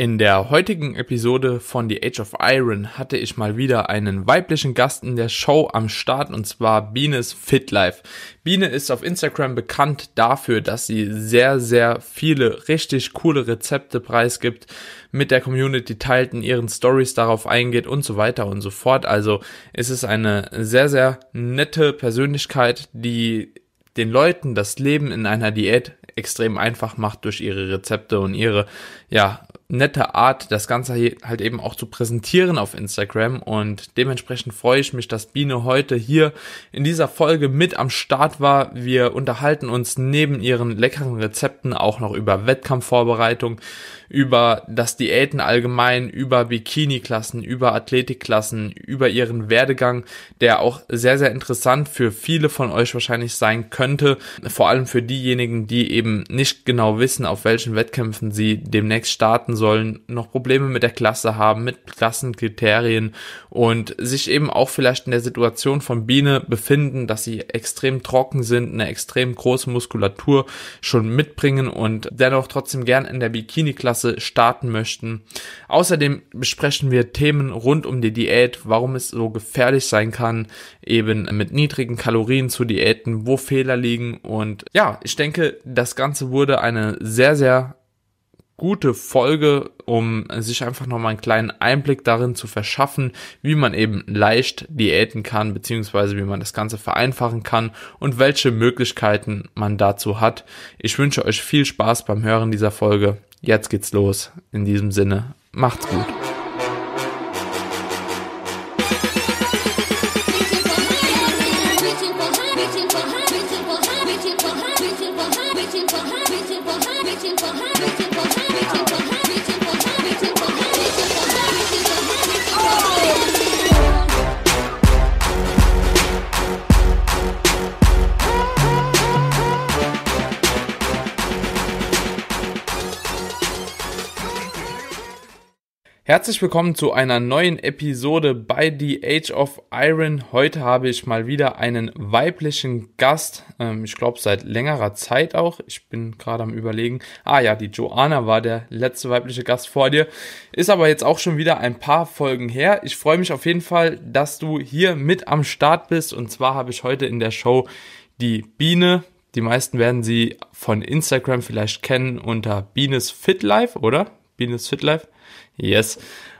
In der heutigen Episode von The Age of Iron hatte ich mal wieder einen weiblichen Gast in der Show am Start und zwar Bienes Fit Life. Biene ist auf Instagram bekannt dafür, dass sie sehr, sehr viele richtig coole Rezepte preisgibt, mit der Community teilt, in ihren Stories darauf eingeht und so weiter und so fort. Also es ist eine sehr, sehr nette Persönlichkeit, die den Leuten das Leben in einer Diät extrem einfach macht durch ihre Rezepte und ihre, ja, nette Art, das Ganze halt eben auch zu präsentieren auf Instagram und dementsprechend freue ich mich, dass Biene heute hier in dieser Folge mit am Start war. Wir unterhalten uns neben ihren leckeren Rezepten auch noch über Wettkampfvorbereitung, über das Diäten allgemein, über Bikini-Klassen, über Athletikklassen, über ihren Werdegang, der auch sehr, sehr interessant für viele von euch wahrscheinlich sein könnte. Vor allem für diejenigen, die eben nicht genau wissen, auf welchen Wettkämpfen sie demnächst starten sollen, noch Probleme mit der Klasse haben, mit Klassenkriterien und sich eben auch vielleicht in der Situation von Biene befinden, dass sie extrem trocken sind, eine extrem große Muskulatur schon mitbringen und dennoch trotzdem gern in der Bikini-Klasse starten möchten. Außerdem besprechen wir Themen rund um die Diät, warum es so gefährlich sein kann, eben mit niedrigen Kalorien zu Diäten, wo Fehler liegen und ja, ich denke, das Ganze wurde eine sehr, sehr gute Folge, um sich einfach nochmal einen kleinen Einblick darin zu verschaffen, wie man eben leicht diäten kann, beziehungsweise wie man das Ganze vereinfachen kann und welche Möglichkeiten man dazu hat. Ich wünsche euch viel Spaß beim Hören dieser Folge. Jetzt geht's los. In diesem Sinne, macht's gut. Herzlich willkommen zu einer neuen Episode bei The Age of Iron. Heute habe ich mal wieder einen weiblichen Gast. Ähm, ich glaube seit längerer Zeit auch. Ich bin gerade am überlegen. Ah ja, die Joanna war der letzte weibliche Gast vor dir. Ist aber jetzt auch schon wieder ein paar Folgen her. Ich freue mich auf jeden Fall, dass du hier mit am Start bist. Und zwar habe ich heute in der Show die Biene. Die meisten werden sie von Instagram vielleicht kennen unter Bienes Fit Life, oder? Bienes Fit Life. Yes.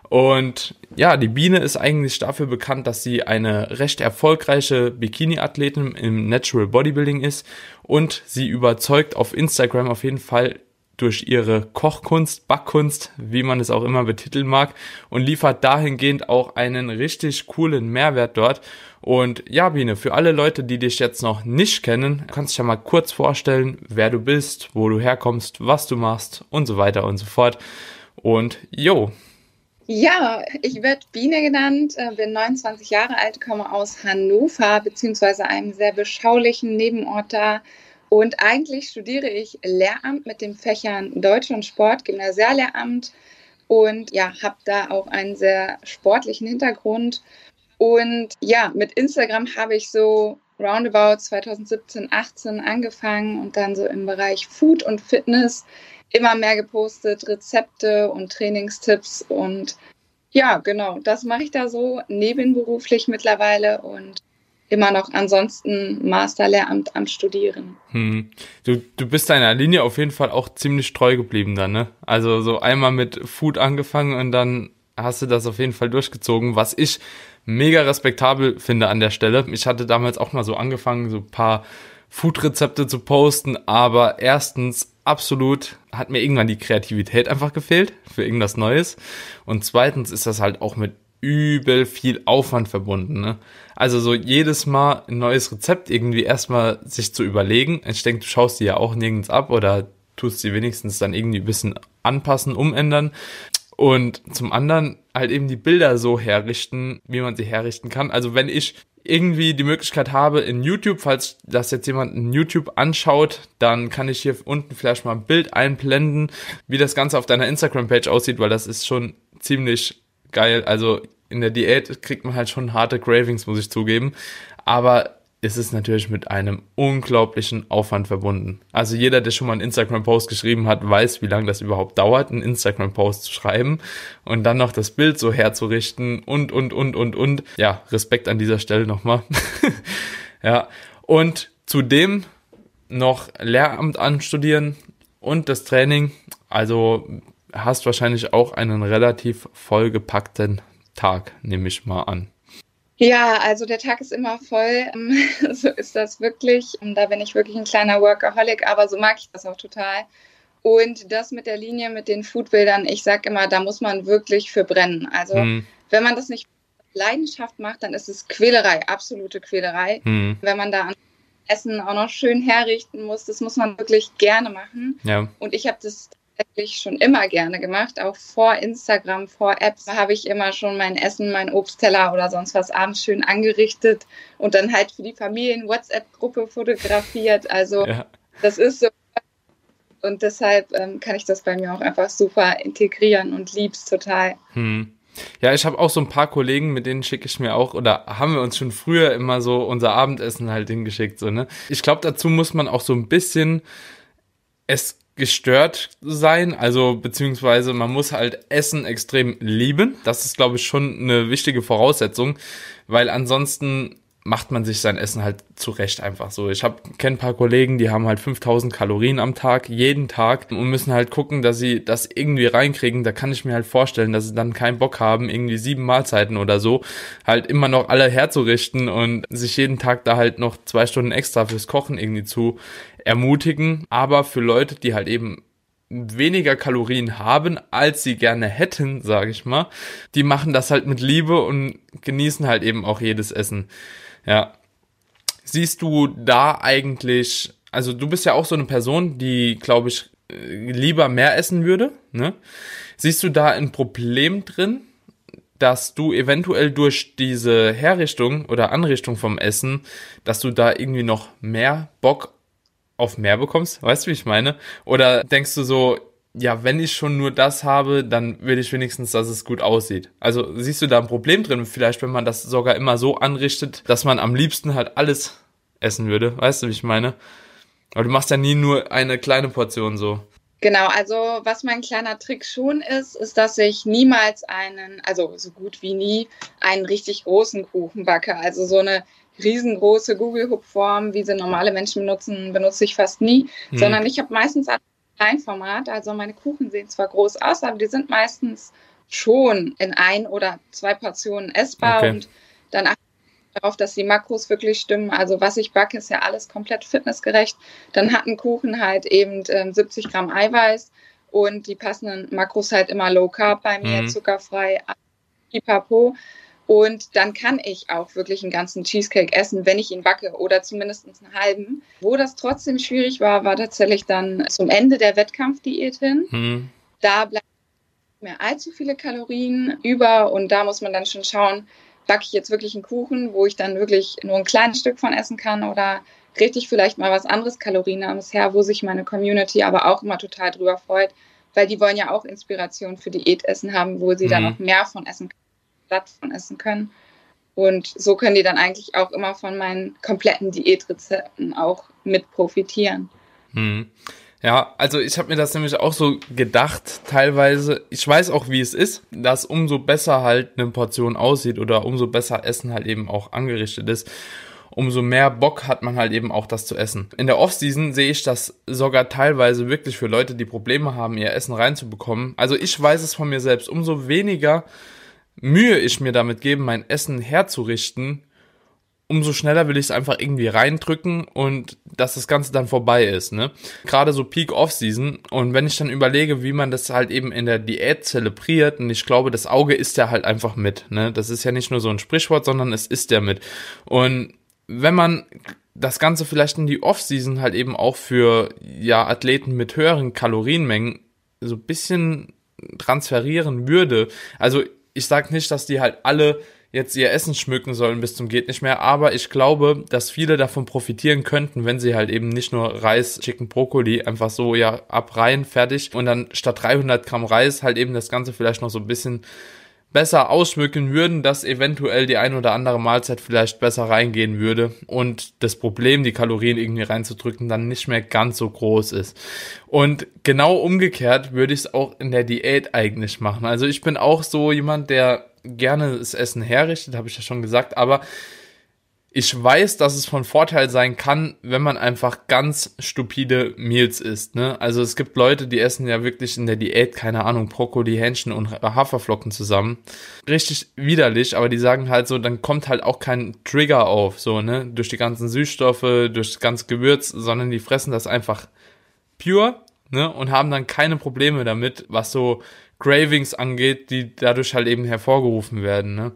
Und ja, die Biene ist eigentlich dafür bekannt, dass sie eine recht erfolgreiche Bikini-Athletin im Natural Bodybuilding ist und sie überzeugt auf Instagram auf jeden Fall durch ihre Kochkunst, Backkunst, wie man es auch immer betiteln mag, und liefert dahingehend auch einen richtig coolen Mehrwert dort. Und ja, Biene, für alle Leute, die dich jetzt noch nicht kennen, kannst du dich ja mal kurz vorstellen, wer du bist, wo du herkommst, was du machst und so weiter und so fort. Und jo. Ja, ich werde Biene genannt, äh, bin 29 Jahre alt, komme aus Hannover, beziehungsweise einem sehr beschaulichen Nebenort da. Und eigentlich studiere ich Lehramt mit den Fächern Deutsch und Sport, Gymnasiallehramt. Und ja, habe da auch einen sehr sportlichen Hintergrund. Und ja, mit Instagram habe ich so roundabout 2017, 18 angefangen und dann so im Bereich Food und Fitness immer mehr gepostet, Rezepte und Trainingstipps und ja, genau, das mache ich da so nebenberuflich mittlerweile und immer noch ansonsten Masterlehramt am Studieren. Hm. Du, du bist deiner Linie auf jeden Fall auch ziemlich treu geblieben dann, ne? Also so einmal mit Food angefangen und dann hast du das auf jeden Fall durchgezogen, was ich mega respektabel finde an der Stelle. Ich hatte damals auch mal so angefangen, so ein paar Food-Rezepte zu posten, aber erstens absolut hat mir irgendwann die Kreativität einfach gefehlt für irgendwas Neues. Und zweitens ist das halt auch mit übel viel Aufwand verbunden. Ne? Also so jedes Mal ein neues Rezept irgendwie erstmal sich zu überlegen. Ich denke, du schaust die ja auch nirgends ab oder tust sie wenigstens dann irgendwie ein bisschen anpassen, umändern. Und zum anderen halt eben die Bilder so herrichten, wie man sie herrichten kann. Also wenn ich irgendwie die Möglichkeit habe in YouTube, falls das jetzt jemand in YouTube anschaut, dann kann ich hier unten vielleicht mal ein Bild einblenden, wie das Ganze auf deiner Instagram-Page aussieht, weil das ist schon ziemlich geil. Also in der Diät kriegt man halt schon harte Cravings, muss ich zugeben. Aber ist es natürlich mit einem unglaublichen Aufwand verbunden. Also jeder, der schon mal einen Instagram-Post geschrieben hat, weiß, wie lange das überhaupt dauert, einen Instagram-Post zu schreiben und dann noch das Bild so herzurichten und, und, und, und, und. Ja, Respekt an dieser Stelle nochmal. ja, und zudem noch Lehramt anstudieren und das Training. Also hast wahrscheinlich auch einen relativ vollgepackten Tag, nehme ich mal an. Ja, also der Tag ist immer voll. so ist das wirklich. Und da bin ich wirklich ein kleiner Workaholic, aber so mag ich das auch total. Und das mit der Linie, mit den Foodbildern, ich sag immer, da muss man wirklich für brennen. Also hm. wenn man das nicht Leidenschaft macht, dann ist es Quälerei, absolute Quälerei. Hm. Wenn man da an Essen auch noch schön herrichten muss, das muss man wirklich gerne machen. Ja. Und ich habe das tatsächlich schon immer gerne gemacht. Auch vor Instagram, vor Apps habe ich immer schon mein Essen, mein Obstteller oder sonst was abends schön angerichtet und dann halt für die Familien-WhatsApp-Gruppe fotografiert. Also ja. das ist so. Und deshalb ähm, kann ich das bei mir auch einfach super integrieren und lieb's total. Hm. Ja, ich habe auch so ein paar Kollegen, mit denen schicke ich mir auch, oder haben wir uns schon früher immer so unser Abendessen halt hingeschickt, so, ne? Ich glaube, dazu muss man auch so ein bisschen es gestört sein, also beziehungsweise man muss halt Essen extrem lieben. Das ist, glaube ich, schon eine wichtige Voraussetzung, weil ansonsten macht man sich sein Essen halt zurecht einfach so. Ich habe kenne ein paar Kollegen, die haben halt 5000 Kalorien am Tag, jeden Tag und müssen halt gucken, dass sie das irgendwie reinkriegen. Da kann ich mir halt vorstellen, dass sie dann keinen Bock haben, irgendwie sieben Mahlzeiten oder so halt immer noch alle herzurichten und sich jeden Tag da halt noch zwei Stunden extra fürs Kochen irgendwie zu ermutigen. Aber für Leute, die halt eben weniger Kalorien haben, als sie gerne hätten, sage ich mal, die machen das halt mit Liebe und genießen halt eben auch jedes Essen. Ja. Siehst du da eigentlich, also du bist ja auch so eine Person, die, glaube ich, lieber mehr essen würde, ne? Siehst du da ein Problem drin, dass du eventuell durch diese Herrichtung oder Anrichtung vom Essen, dass du da irgendwie noch mehr Bock auf mehr bekommst? Weißt du, wie ich meine? Oder denkst du so, ja, wenn ich schon nur das habe, dann will ich wenigstens, dass es gut aussieht. Also siehst du da ein Problem drin, vielleicht wenn man das sogar immer so anrichtet, dass man am liebsten halt alles essen würde. Weißt du, wie ich meine? Aber du machst ja nie nur eine kleine Portion so. Genau, also was mein kleiner Trick schon ist, ist, dass ich niemals einen, also so gut wie nie, einen richtig großen Kuchen backe. Also so eine riesengroße Google-Hub-Form, wie sie normale Menschen benutzen, benutze ich fast nie, hm. sondern ich habe meistens Kleinformat. Also meine Kuchen sehen zwar groß aus, aber die sind meistens schon in ein oder zwei Portionen essbar okay. und dann achte ich darauf, dass die Makros wirklich stimmen. Also was ich backe, ist ja alles komplett fitnessgerecht. Dann hat ein Kuchen halt eben äh, 70 Gramm Eiweiß und die passenden Makros halt immer Low Carb bei mir, mhm. zuckerfrei, pipapo. Und dann kann ich auch wirklich einen ganzen Cheesecake essen, wenn ich ihn backe oder zumindest einen halben. Wo das trotzdem schwierig war, war tatsächlich dann zum Ende der Wettkampfdiät hin. Hm. Da bleibt nicht mehr allzu viele Kalorien über und da muss man dann schon schauen, backe ich jetzt wirklich einen Kuchen, wo ich dann wirklich nur ein kleines Stück von essen kann oder kriege ich vielleicht mal was anderes Kalorienarmes her, wo sich meine Community aber auch immer total drüber freut, weil die wollen ja auch Inspiration für Diätessen haben, wo sie hm. dann noch mehr von essen können satt von essen können. Und so können die dann eigentlich auch immer von meinen kompletten Diätrezepten auch mit profitieren. Hm. Ja, also ich habe mir das nämlich auch so gedacht, teilweise. Ich weiß auch, wie es ist, dass umso besser halt eine Portion aussieht oder umso besser Essen halt eben auch angerichtet ist, umso mehr Bock hat man halt eben auch das zu essen. In der Offseason sehe ich das sogar teilweise wirklich für Leute, die Probleme haben, ihr Essen reinzubekommen. Also ich weiß es von mir selbst, umso weniger Mühe ich mir damit gebe, mein Essen herzurichten, umso schneller will ich es einfach irgendwie reindrücken und dass das Ganze dann vorbei ist, ne? Gerade so Peak Off-Season und wenn ich dann überlege, wie man das halt eben in der Diät zelebriert und ich glaube, das Auge ist ja halt einfach mit, ne? Das ist ja nicht nur so ein Sprichwort, sondern es ist ja mit. Und wenn man das Ganze vielleicht in die Off-Season halt eben auch für, ja, Athleten mit höheren Kalorienmengen so bisschen transferieren würde, also ich sage nicht, dass die halt alle jetzt ihr Essen schmücken sollen bis zum geht nicht mehr, aber ich glaube, dass viele davon profitieren könnten, wenn sie halt eben nicht nur Reis, Chicken, Brokkoli einfach so ja abreihen, fertig. Und dann statt 300 Gramm Reis halt eben das Ganze vielleicht noch so ein bisschen besser ausschmücken würden, dass eventuell die ein oder andere Mahlzeit vielleicht besser reingehen würde und das Problem, die Kalorien irgendwie reinzudrücken, dann nicht mehr ganz so groß ist. Und genau umgekehrt würde ich es auch in der Diät eigentlich machen. Also ich bin auch so jemand, der gerne das Essen herrichtet, habe ich ja schon gesagt, aber ich weiß, dass es von Vorteil sein kann, wenn man einfach ganz stupide Meals isst. Ne? Also es gibt Leute, die essen ja wirklich in der Diät, keine Ahnung, Brokkoli, Hähnchen und Haferflocken zusammen. Richtig widerlich, aber die sagen halt so, dann kommt halt auch kein Trigger auf, so, ne? Durch die ganzen Süßstoffe, durch das ganze Gewürz, sondern die fressen das einfach pure, ne? Und haben dann keine Probleme damit, was so Cravings angeht, die dadurch halt eben hervorgerufen werden, ne?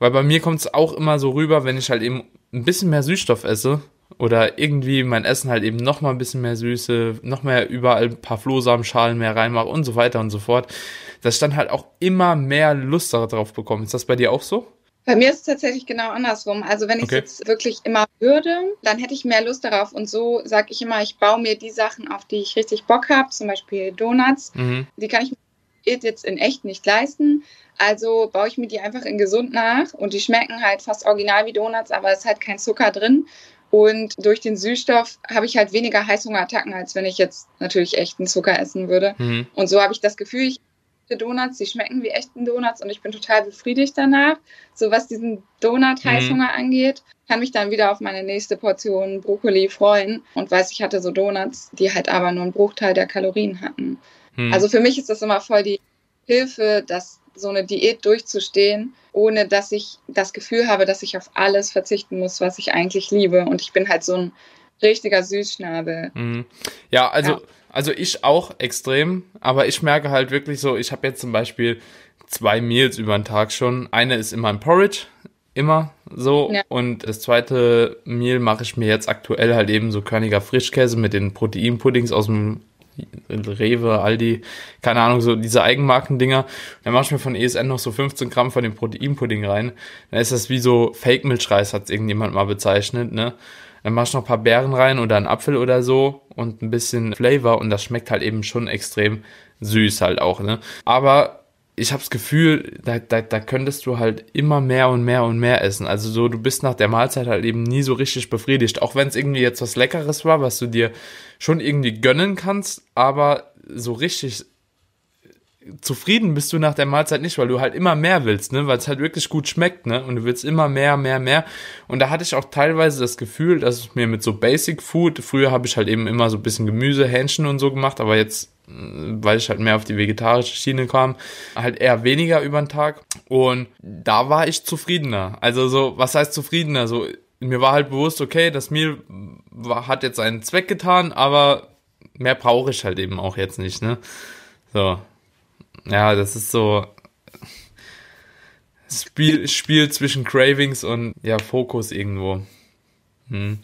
Weil bei mir kommt es auch immer so rüber, wenn ich halt eben ein bisschen mehr Süßstoff esse oder irgendwie mein Essen halt eben noch mal ein bisschen mehr Süße, noch mehr überall ein paar Flohsamenschalen mehr reinmache und so weiter und so fort, dass ich dann halt auch immer mehr Lust darauf bekomme. Ist das bei dir auch so? Bei mir ist es tatsächlich genau andersrum. Also wenn ich okay. jetzt wirklich immer würde, dann hätte ich mehr Lust darauf. Und so sage ich immer, ich baue mir die Sachen, auf die ich richtig Bock habe, zum Beispiel Donuts. Mhm. Die kann ich mir jetzt in echt nicht leisten. Also baue ich mir die einfach in gesund nach und die schmecken halt fast original wie Donuts, aber es ist halt kein Zucker drin. Und durch den Süßstoff habe ich halt weniger Heißhungerattacken, als wenn ich jetzt natürlich echten Zucker essen würde. Mhm. Und so habe ich das Gefühl, ich Donuts, die schmecken wie echten Donuts und ich bin total befriedigt danach. So was diesen Donut-Heißhunger mhm. angeht, kann mich dann wieder auf meine nächste Portion Brokkoli freuen und weiß, ich hatte so Donuts, die halt aber nur einen Bruchteil der Kalorien hatten. Mhm. Also für mich ist das immer voll die Hilfe, dass so eine Diät durchzustehen, ohne dass ich das Gefühl habe, dass ich auf alles verzichten muss, was ich eigentlich liebe. Und ich bin halt so ein richtiger Süßschnabel. Mhm. Ja, also, ja. also ich auch extrem, aber ich merke halt wirklich so, ich habe jetzt zum Beispiel zwei Meals über den Tag schon. Eine ist immer ein Porridge, immer so. Ja. Und das zweite Meal mache ich mir jetzt aktuell halt eben so körniger Frischkäse mit den Proteinpuddings aus dem Rewe, Aldi, keine Ahnung, so diese Eigenmarken-Dinger. Dann mach ich mir von ESN noch so 15 Gramm von dem Proteinpudding rein. Dann ist das wie so Fake-Milchreis, hat irgendjemand mal bezeichnet, ne? Dann mach ich noch ein paar Beeren rein oder einen Apfel oder so und ein bisschen Flavor und das schmeckt halt eben schon extrem süß halt auch, ne? Aber ich habe das Gefühl, da, da, da könntest du halt immer mehr und mehr und mehr essen. Also so, du bist nach der Mahlzeit halt eben nie so richtig befriedigt. Auch wenn es irgendwie jetzt was Leckeres war, was du dir schon irgendwie gönnen kannst, aber so richtig zufrieden bist du nach der Mahlzeit nicht, weil du halt immer mehr willst, ne, weil es halt wirklich gut schmeckt, ne, und du willst immer mehr, mehr, mehr. Und da hatte ich auch teilweise das Gefühl, dass es mir mit so Basic Food, früher habe ich halt eben immer so ein bisschen Gemüse, Hähnchen und so gemacht, aber jetzt weil ich halt mehr auf die vegetarische Schiene kam, halt eher weniger über den Tag. Und da war ich zufriedener. Also so, was heißt zufriedener? So, mir war halt bewusst, okay, das Meal war, hat jetzt einen Zweck getan, aber mehr brauche ich halt eben auch jetzt nicht, ne? So. Ja, das ist so Spiel, Spiel zwischen Cravings und ja, Fokus irgendwo. Hm.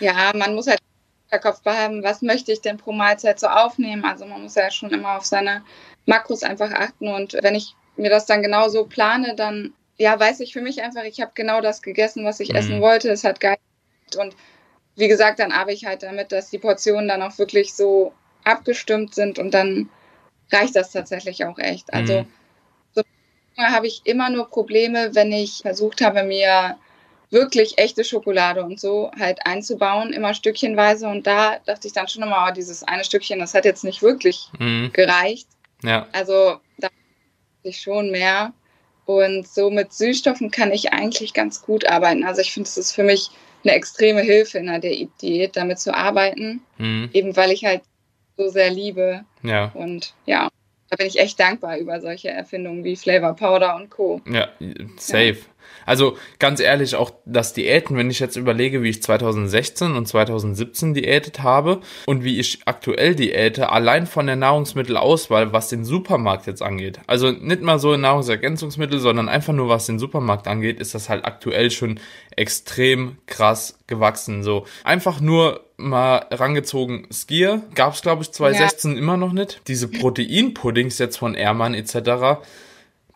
Ja, man muss halt Kopf behalten, was möchte ich denn pro Mahlzeit so aufnehmen. Also man muss ja schon immer auf seine Makros einfach achten. Und wenn ich mir das dann genau so plane, dann ja, weiß ich für mich einfach, ich habe genau das gegessen, was ich mhm. essen wollte. Es hat geil. Und wie gesagt, dann arbeite ich halt damit, dass die Portionen dann auch wirklich so abgestimmt sind und dann reicht das tatsächlich auch echt. Also mhm. so habe ich immer nur Probleme, wenn ich versucht habe, mir wirklich echte Schokolade und so halt einzubauen, immer stückchenweise. Und da dachte ich dann schon immer, oh, dieses eine Stückchen, das hat jetzt nicht wirklich mhm. gereicht. Ja. Also da ich schon mehr. Und so mit Süßstoffen kann ich eigentlich ganz gut arbeiten. Also ich finde, es ist für mich eine extreme Hilfe in der Diät, damit zu arbeiten. Mhm. Eben weil ich halt so sehr liebe. Ja. Und ja, da bin ich echt dankbar über solche Erfindungen wie Flavor Powder und Co. Ja, safe. Ja. Also ganz ehrlich, auch das Diäten, wenn ich jetzt überlege, wie ich 2016 und 2017 diätet habe und wie ich aktuell diäte, allein von der Nahrungsmittelauswahl, was den Supermarkt jetzt angeht. Also nicht mal so Nahrungsergänzungsmittel, sondern einfach nur was den Supermarkt angeht, ist das halt aktuell schon extrem krass gewachsen. So einfach nur mal rangezogen Skier. Gab es, glaube ich, 2016 ja. immer noch nicht. Diese Proteinpuddings jetzt von Ehrmann etc.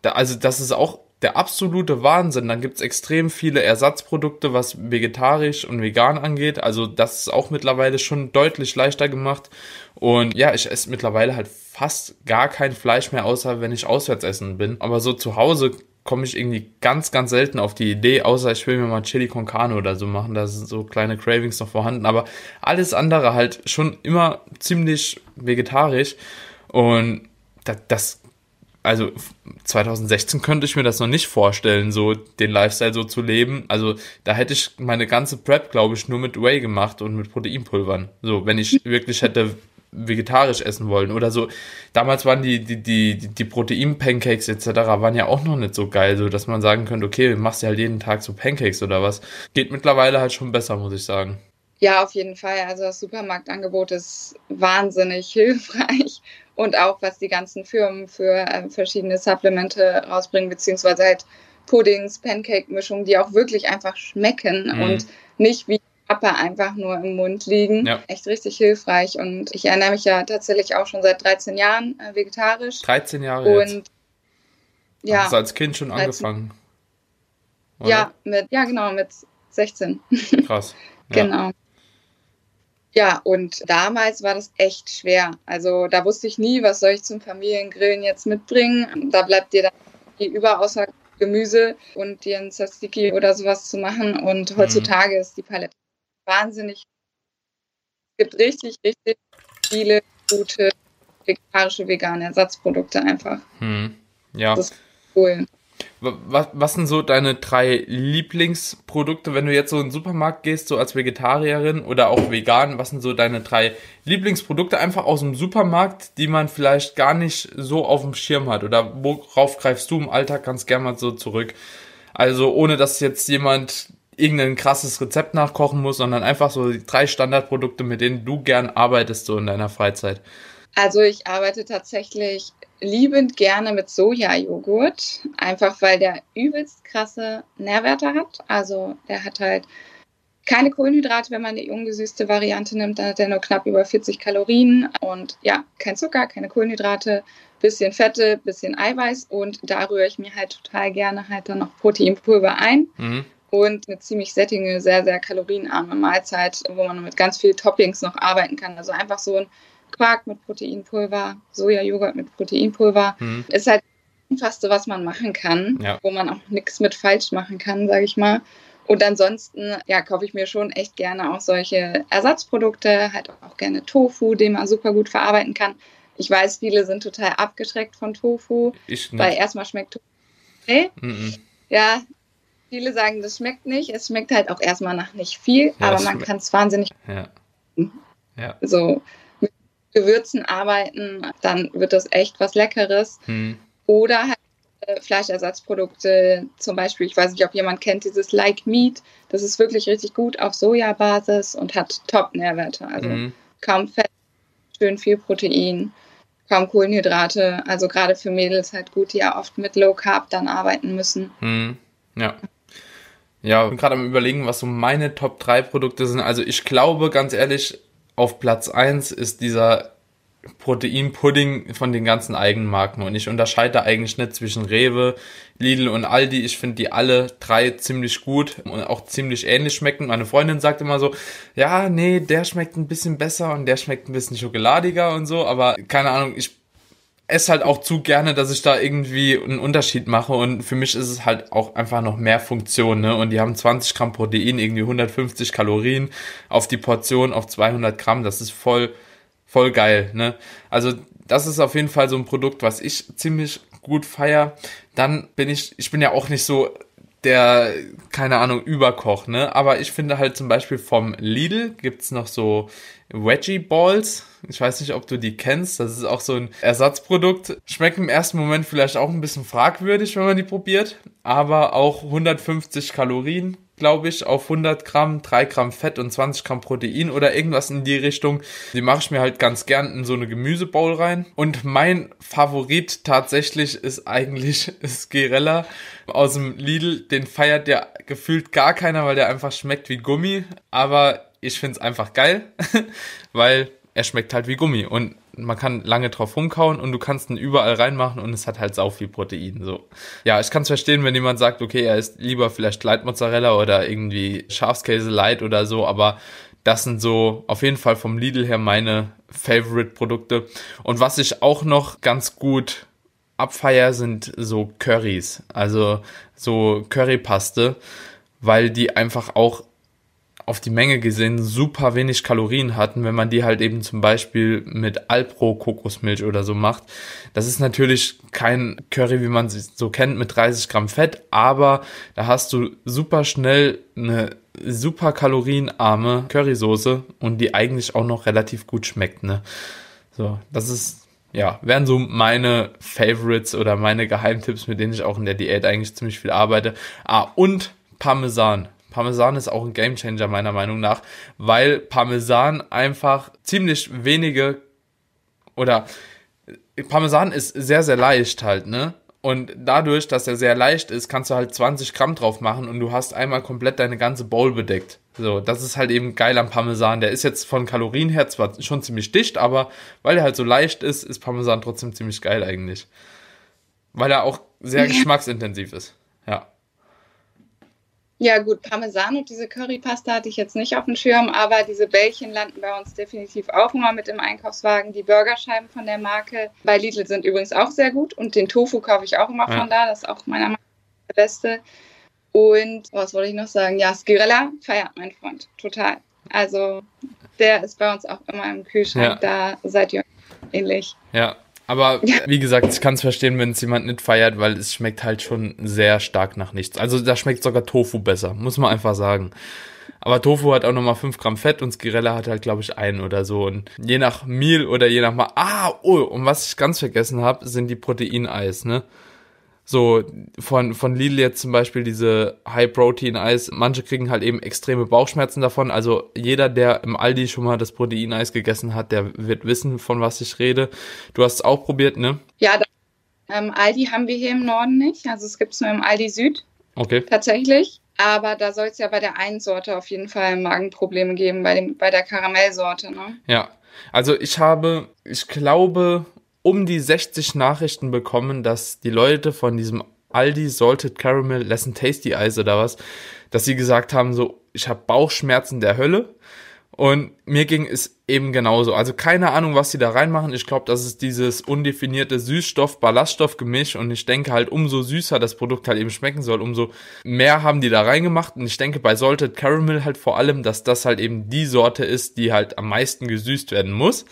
Da, also das ist auch der absolute Wahnsinn. Dann gibt's extrem viele Ersatzprodukte, was vegetarisch und vegan angeht. Also das ist auch mittlerweile schon deutlich leichter gemacht. Und ja, ich esse mittlerweile halt fast gar kein Fleisch mehr, außer wenn ich auswärts essen bin. Aber so zu Hause komme ich irgendwie ganz, ganz selten auf die Idee, außer ich will mir mal Chili con Carne oder so machen. Da sind so kleine Cravings noch vorhanden. Aber alles andere halt schon immer ziemlich vegetarisch. Und das, das also 2016 könnte ich mir das noch nicht vorstellen, so den Lifestyle so zu leben. Also da hätte ich meine ganze Prep, glaube ich, nur mit Whey gemacht und mit Proteinpulvern. So, wenn ich wirklich hätte vegetarisch essen wollen oder so. Damals waren die, die, die, die Protein-Pancakes etc. waren ja auch noch nicht so geil, so dass man sagen könnte, okay, machst du halt jeden Tag so Pancakes oder was. Geht mittlerweile halt schon besser, muss ich sagen. Ja, auf jeden Fall. Also das Supermarktangebot ist wahnsinnig hilfreich und auch was die ganzen Firmen für äh, verschiedene Supplemente rausbringen, beziehungsweise halt Puddings, Pancake-Mischungen, die auch wirklich einfach schmecken mhm. und nicht wie Papa einfach nur im Mund liegen. Ja. Echt richtig hilfreich. Und ich ernähre mich ja tatsächlich auch schon seit 13 Jahren äh, vegetarisch. 13 Jahre und jetzt. ja. Hast du als Kind schon 13. angefangen? Oder? Ja, mit, ja, genau, mit 16. Krass. Ja. genau. Ja, und damals war das echt schwer. Also da wusste ich nie, was soll ich zum Familiengrillen jetzt mitbringen. Da bleibt dir dann die Überauswahl Gemüse und dir ein Tzatziki oder sowas zu machen. Und mhm. heutzutage ist die Palette wahnsinnig. Es gibt richtig, richtig viele gute vegetarische, vegane Ersatzprodukte einfach. Mhm. Ja. Das ist cool. Was, was sind so deine drei Lieblingsprodukte, wenn du jetzt so in den Supermarkt gehst, so als Vegetarierin oder auch vegan? Was sind so deine drei Lieblingsprodukte einfach aus dem Supermarkt, die man vielleicht gar nicht so auf dem Schirm hat? Oder worauf greifst du im Alltag ganz gerne mal so zurück? Also ohne dass jetzt jemand irgendein krasses Rezept nachkochen muss, sondern einfach so die drei Standardprodukte, mit denen du gern arbeitest so in deiner Freizeit. Also ich arbeite tatsächlich liebend gerne mit Sojajoghurt, einfach weil der übelst krasse Nährwerte hat. Also der hat halt keine Kohlenhydrate, wenn man die ungesüßte Variante nimmt, dann hat er nur knapp über 40 Kalorien und ja, kein Zucker, keine Kohlenhydrate, bisschen Fette, bisschen Eiweiß und da rühre ich mir halt total gerne halt dann noch Proteinpulver ein. Mhm. Und eine ziemlich sättige, sehr, sehr kalorienarme Mahlzeit, wo man mit ganz vielen Toppings noch arbeiten kann. Also einfach so ein Quark mit Proteinpulver, Sojajoghurt mit Proteinpulver. Mhm. Ist halt das Einfachste, was man machen kann, ja. wo man auch nichts mit falsch machen kann, sage ich mal. Und ansonsten, ja, kaufe ich mir schon echt gerne auch solche Ersatzprodukte, halt auch gerne Tofu, den man super gut verarbeiten kann. Ich weiß, viele sind total abgeschreckt von Tofu, ich weil erstmal schmeckt Tofu. Okay. Mhm. Ja, viele sagen, das schmeckt nicht. Es schmeckt halt auch erstmal nach nicht viel, ja, aber man kann es wahnsinnig. Ja. ja. So Gewürzen arbeiten, dann wird das echt was Leckeres. Hm. Oder halt äh, Fleischersatzprodukte, zum Beispiel, ich weiß nicht, ob jemand kennt, dieses Like Meat. Das ist wirklich richtig gut auf Sojabasis und hat Top-Nährwerte. Also hm. kaum Fett, schön viel Protein, kaum Kohlenhydrate. Also gerade für Mädels halt gut, die ja oft mit Low Carb dann arbeiten müssen. Hm. Ja. Ja, ich bin gerade am überlegen, was so meine Top 3 Produkte sind. Also ich glaube, ganz ehrlich, auf Platz 1 ist dieser Proteinpudding von den ganzen Eigenmarken und ich unterscheide eigentlich nicht zwischen Rewe, Lidl und Aldi. Ich finde die alle drei ziemlich gut und auch ziemlich ähnlich schmecken. Meine Freundin sagt immer so, ja, nee, der schmeckt ein bisschen besser und der schmeckt ein bisschen schokoladiger und so, aber keine Ahnung, ich esse halt auch zu gerne, dass ich da irgendwie einen Unterschied mache und für mich ist es halt auch einfach noch mehr Funktion, ne? Und die haben 20 Gramm Protein, irgendwie 150 Kalorien auf die Portion auf 200 Gramm, das ist voll, voll geil, ne? Also das ist auf jeden Fall so ein Produkt, was ich ziemlich gut feier. Dann bin ich, ich bin ja auch nicht so der, keine Ahnung, Überkoch, ne? Aber ich finde halt zum Beispiel vom Lidl gibt's noch so Veggie Balls. Ich weiß nicht, ob du die kennst. Das ist auch so ein Ersatzprodukt. Schmeckt im ersten Moment vielleicht auch ein bisschen fragwürdig, wenn man die probiert. Aber auch 150 Kalorien glaube ich, auf 100 Gramm, 3 Gramm Fett und 20 Gramm Protein oder irgendwas in die Richtung. Die mache ich mir halt ganz gern in so eine Gemüsebowl rein. Und mein Favorit tatsächlich ist eigentlich Skirella aus dem Lidl. Den feiert ja gefühlt gar keiner, weil der einfach schmeckt wie Gummi. Aber ich finde es einfach geil, weil er schmeckt halt wie Gummi. Und man kann lange drauf rumkauen und du kannst ihn überall reinmachen und es hat halt sau viel Protein. So. Ja, ich kann es verstehen, wenn jemand sagt, okay, er ist lieber vielleicht Light Mozzarella oder irgendwie Schafskäse Light oder so, aber das sind so auf jeden Fall vom Lidl her meine Favorite-Produkte. Und was ich auch noch ganz gut abfeier, sind so Currys. Also so Currypaste, weil die einfach auch auf die Menge gesehen super wenig Kalorien hatten, wenn man die halt eben zum Beispiel mit Alpro Kokosmilch oder so macht. Das ist natürlich kein Curry, wie man es so kennt, mit 30 Gramm Fett, aber da hast du super schnell eine super kalorienarme Currysoße und die eigentlich auch noch relativ gut schmeckt, ne? So, das ist, ja, wären so meine Favorites oder meine Geheimtipps, mit denen ich auch in der Diät eigentlich ziemlich viel arbeite. Ah, und Parmesan. Parmesan ist auch ein Gamechanger meiner Meinung nach, weil Parmesan einfach ziemlich wenige oder Parmesan ist sehr, sehr leicht halt, ne? Und dadurch, dass er sehr leicht ist, kannst du halt 20 Gramm drauf machen und du hast einmal komplett deine ganze Bowl bedeckt. So, das ist halt eben geil am Parmesan. Der ist jetzt von Kalorien her zwar schon ziemlich dicht, aber weil er halt so leicht ist, ist Parmesan trotzdem ziemlich geil eigentlich. Weil er auch sehr geschmacksintensiv ist. Ja. Ja, gut, Parmesan und diese Currypasta hatte ich jetzt nicht auf dem Schirm, aber diese Bällchen landen bei uns definitiv auch immer mit im Einkaufswagen. Die Burgerscheiben von der Marke bei Lidl sind übrigens auch sehr gut und den Tofu kaufe ich auch immer ja. von da. Das ist auch meiner Meinung nach der beste. Und was wollte ich noch sagen? Ja, Skirella feiert mein Freund total. Also der ist bei uns auch immer im Kühlschrank. Ja. Da seid ihr ähnlich. Ja, aber wie gesagt, ich kann es verstehen, wenn es jemand nicht feiert, weil es schmeckt halt schon sehr stark nach nichts. Also da schmeckt sogar Tofu besser, muss man einfach sagen. Aber Tofu hat auch nochmal 5 Gramm Fett und Skirella hat halt, glaube ich, einen oder so. Und je nach Meal oder je nach mal. Ah, oh, und was ich ganz vergessen habe, sind die Proteineis, ne? So, von, von Lidl jetzt zum Beispiel diese High-Protein-Eis. Manche kriegen halt eben extreme Bauchschmerzen davon. Also jeder, der im Aldi schon mal das Proteineis gegessen hat, der wird wissen, von was ich rede. Du hast es auch probiert, ne? Ja, das, ähm, Aldi haben wir hier im Norden nicht. Also es gibt es nur im Aldi Süd. Okay. Tatsächlich. Aber da soll es ja bei der einen Sorte auf jeden Fall Magenprobleme geben, bei, dem, bei der Karamellsorte, ne? Ja. Also ich habe, ich glaube, um die 60 Nachrichten bekommen, dass die Leute von diesem Aldi Salted Caramel Lesson Tasty Eis oder was, dass sie gesagt haben, so, ich habe Bauchschmerzen der Hölle. Und mir ging es eben genauso. Also keine Ahnung, was sie da reinmachen. Ich glaube, das ist dieses undefinierte Süßstoff-Ballaststoff-Gemisch. Und ich denke halt, umso süßer das Produkt halt eben schmecken soll, umso mehr haben die da reingemacht. Und ich denke bei Salted Caramel halt vor allem, dass das halt eben die Sorte ist, die halt am meisten gesüßt werden muss.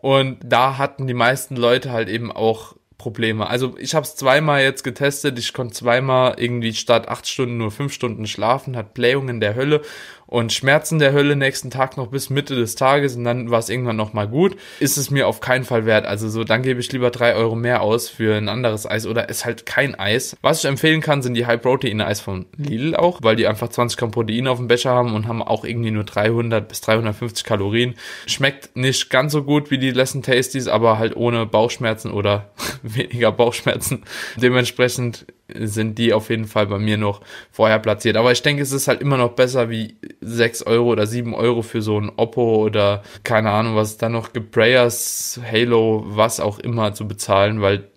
Und da hatten die meisten Leute halt eben auch Probleme. Also ich habe es zweimal jetzt getestet. Ich konnte zweimal irgendwie statt acht Stunden nur fünf Stunden schlafen, hat Blähungen der Hölle und Schmerzen der Hölle nächsten Tag noch bis Mitte des Tages und dann war es irgendwann noch mal gut. Ist es mir auf keinen Fall wert. Also so, dann gebe ich lieber drei Euro mehr aus für ein anderes Eis oder ist halt kein Eis. Was ich empfehlen kann, sind die High-Protein-Eis von Lidl auch, weil die einfach 20 Gramm Protein auf dem Becher haben und haben auch irgendwie nur 300 bis 350 Kalorien. Schmeckt nicht ganz so gut wie die Lesson Tasties, aber halt ohne Bauchschmerzen oder weniger Bauchschmerzen. Dementsprechend sind die auf jeden Fall bei mir noch vorher platziert. Aber ich denke, es ist halt immer noch besser wie 6 Euro oder 7 Euro für so ein Oppo oder keine Ahnung, was es da noch gibt, Prayers, Halo, was auch immer zu bezahlen, weil,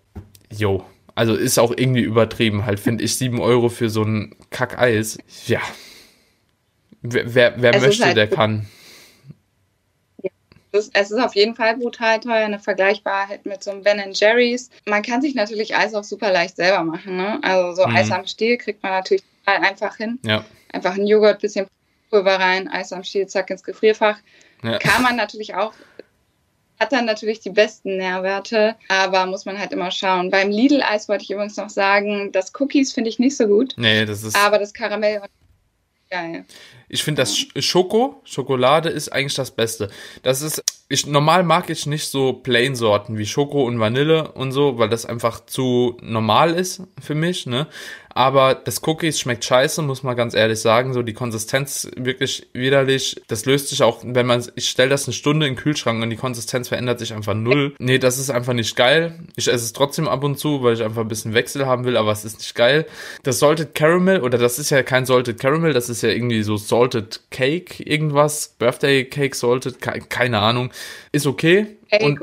jo, also ist auch irgendwie übertrieben. Halt finde ich 7 Euro für so ein Kackeis. Ja. Wer, wer, wer möchte, halt der kann es ist auf jeden Fall brutal teuer, eine Vergleichbarkeit mit so einem Ben Jerry's. Man kann sich natürlich Eis auch super leicht selber machen. Ne? Also so mhm. Eis am Stiel kriegt man natürlich einfach hin. Ja. Einfach ein Joghurt, bisschen Pulver rein, Eis am Stiel, zack ins Gefrierfach. Ja. Kann man natürlich auch hat dann natürlich die besten Nährwerte, aber muss man halt immer schauen. Beim Lidl-Eis wollte ich übrigens noch sagen, das Cookies finde ich nicht so gut. Nee, das ist. Aber das Karamell geil. Ich finde das Schoko, Schokolade ist eigentlich das Beste. Das ist, ich, normal mag ich nicht so Plain-Sorten wie Schoko und Vanille und so, weil das einfach zu normal ist für mich, ne? Aber das Cookies schmeckt scheiße, muss man ganz ehrlich sagen. So die Konsistenz wirklich widerlich. Das löst sich auch, wenn man, ich stelle das eine Stunde in den Kühlschrank und die Konsistenz verändert sich einfach null. Nee, das ist einfach nicht geil. Ich esse es trotzdem ab und zu, weil ich einfach ein bisschen Wechsel haben will, aber es ist nicht geil. Das Salted Caramel, oder das ist ja kein Salted Caramel, das ist ja irgendwie so Salted Cake, irgendwas. Birthday Cake Salted, keine Ahnung. Ist okay. Und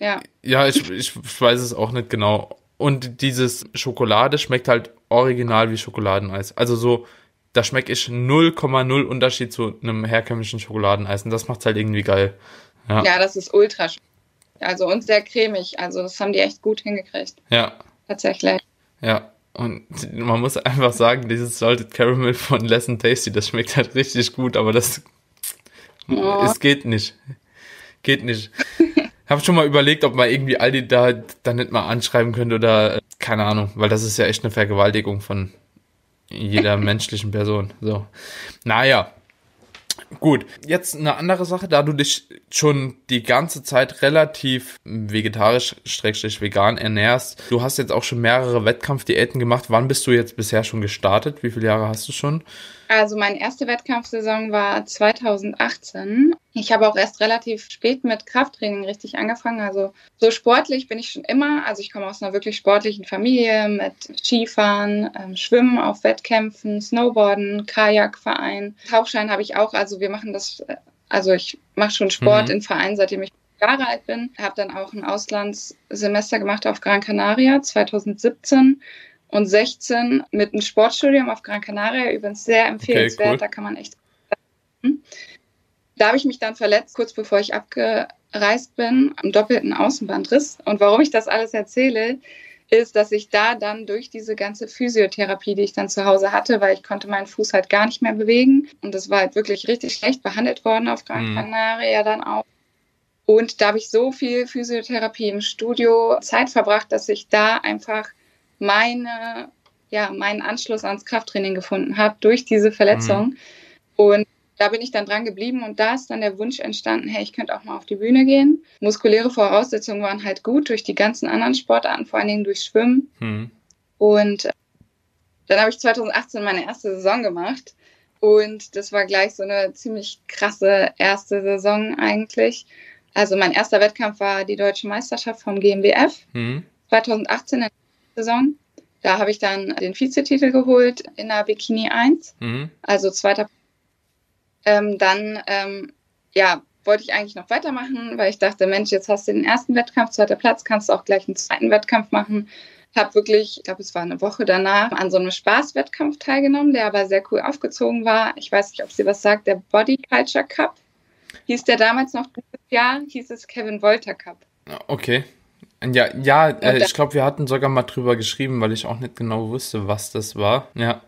ja. ja, ich, ich weiß es auch nicht genau. Und dieses Schokolade schmeckt halt original wie Schokoladeneis. Also so, da schmecke ich 0,0 Unterschied zu einem herkömmlichen Schokoladeneis. Und das macht's halt irgendwie geil. Ja, Ja, das ist ultra Also und sehr cremig. Also das haben die echt gut hingekriegt. ja, Tatsächlich. ja. Und man muss einfach sagen, dieses Salted Caramel von Less Tasty, das schmeckt halt richtig gut, aber das, Oh. es geht nicht. Geht nicht. Hab schon mal überlegt, ob man irgendwie Aldi da, da nicht mal anschreiben könnte oder, äh, keine Ahnung, weil das ist ja echt eine Vergewaltigung von jeder menschlichen Person. So. Naja. Gut, jetzt eine andere Sache, da du dich schon die ganze Zeit relativ vegetarisch, schrägstrich vegan ernährst. Du hast jetzt auch schon mehrere Wettkampfdiäten gemacht. Wann bist du jetzt bisher schon gestartet? Wie viele Jahre hast du schon? Also meine erste Wettkampfsaison war 2018. Ich habe auch erst relativ spät mit Krafttraining richtig angefangen. Also so sportlich bin ich schon immer. Also ich komme aus einer wirklich sportlichen Familie mit Skifahren, ähm, Schwimmen auf Wettkämpfen, Snowboarden, Kajakverein. Tauchschein habe ich auch. Also wir machen das, äh, also ich mache schon Sport Mhm. in Vereinen, seitdem ich Jahre alt bin. Habe dann auch ein Auslandssemester gemacht auf Gran Canaria 2017 und 16 mit einem Sportstudium auf Gran Canaria. Übrigens sehr empfehlenswert, cool. da kann man echt. Da habe ich mich dann verletzt, kurz bevor ich abgereist bin, am doppelten Außenbandriss. Und warum ich das alles erzähle, ist, dass ich da dann durch diese ganze Physiotherapie, die ich dann zu Hause hatte, weil ich konnte meinen Fuß halt gar nicht mehr bewegen und das war halt wirklich richtig schlecht behandelt worden auf Gran Mhm. Canaria dann auch. Und da habe ich so viel Physiotherapie im Studio Zeit verbracht, dass ich da einfach meine, ja, meinen Anschluss ans Krafttraining gefunden habe durch diese Verletzung. Und da bin ich dann dran geblieben und da ist dann der Wunsch entstanden, hey, ich könnte auch mal auf die Bühne gehen. Muskuläre Voraussetzungen waren halt gut durch die ganzen anderen Sportarten, vor allen Dingen durch Schwimmen. Hm. Und äh, dann habe ich 2018 meine erste Saison gemacht. Und das war gleich so eine ziemlich krasse erste Saison eigentlich. Also mein erster Wettkampf war die deutsche Meisterschaft vom GmbF Hm. 2018 in Saison. Da habe ich dann den Vizetitel geholt in der Bikini 1 Hm. also zweiter. Ähm, dann, ähm, ja, wollte ich eigentlich noch weitermachen, weil ich dachte, Mensch, jetzt hast du den ersten Wettkampf, zweiter Platz, kannst du auch gleich einen zweiten Wettkampf machen. Hab wirklich, ich glaube, es war eine Woche danach, an so einem Spaßwettkampf teilgenommen, der aber sehr cool aufgezogen war. Ich weiß nicht, ob sie was sagt, der Body Culture Cup. Hieß der damals noch dieses Jahr, hieß es Kevin Wolter Cup. Okay. Ja, ja, äh, ich glaube, wir hatten sogar mal drüber geschrieben, weil ich auch nicht genau wusste, was das war. Ja.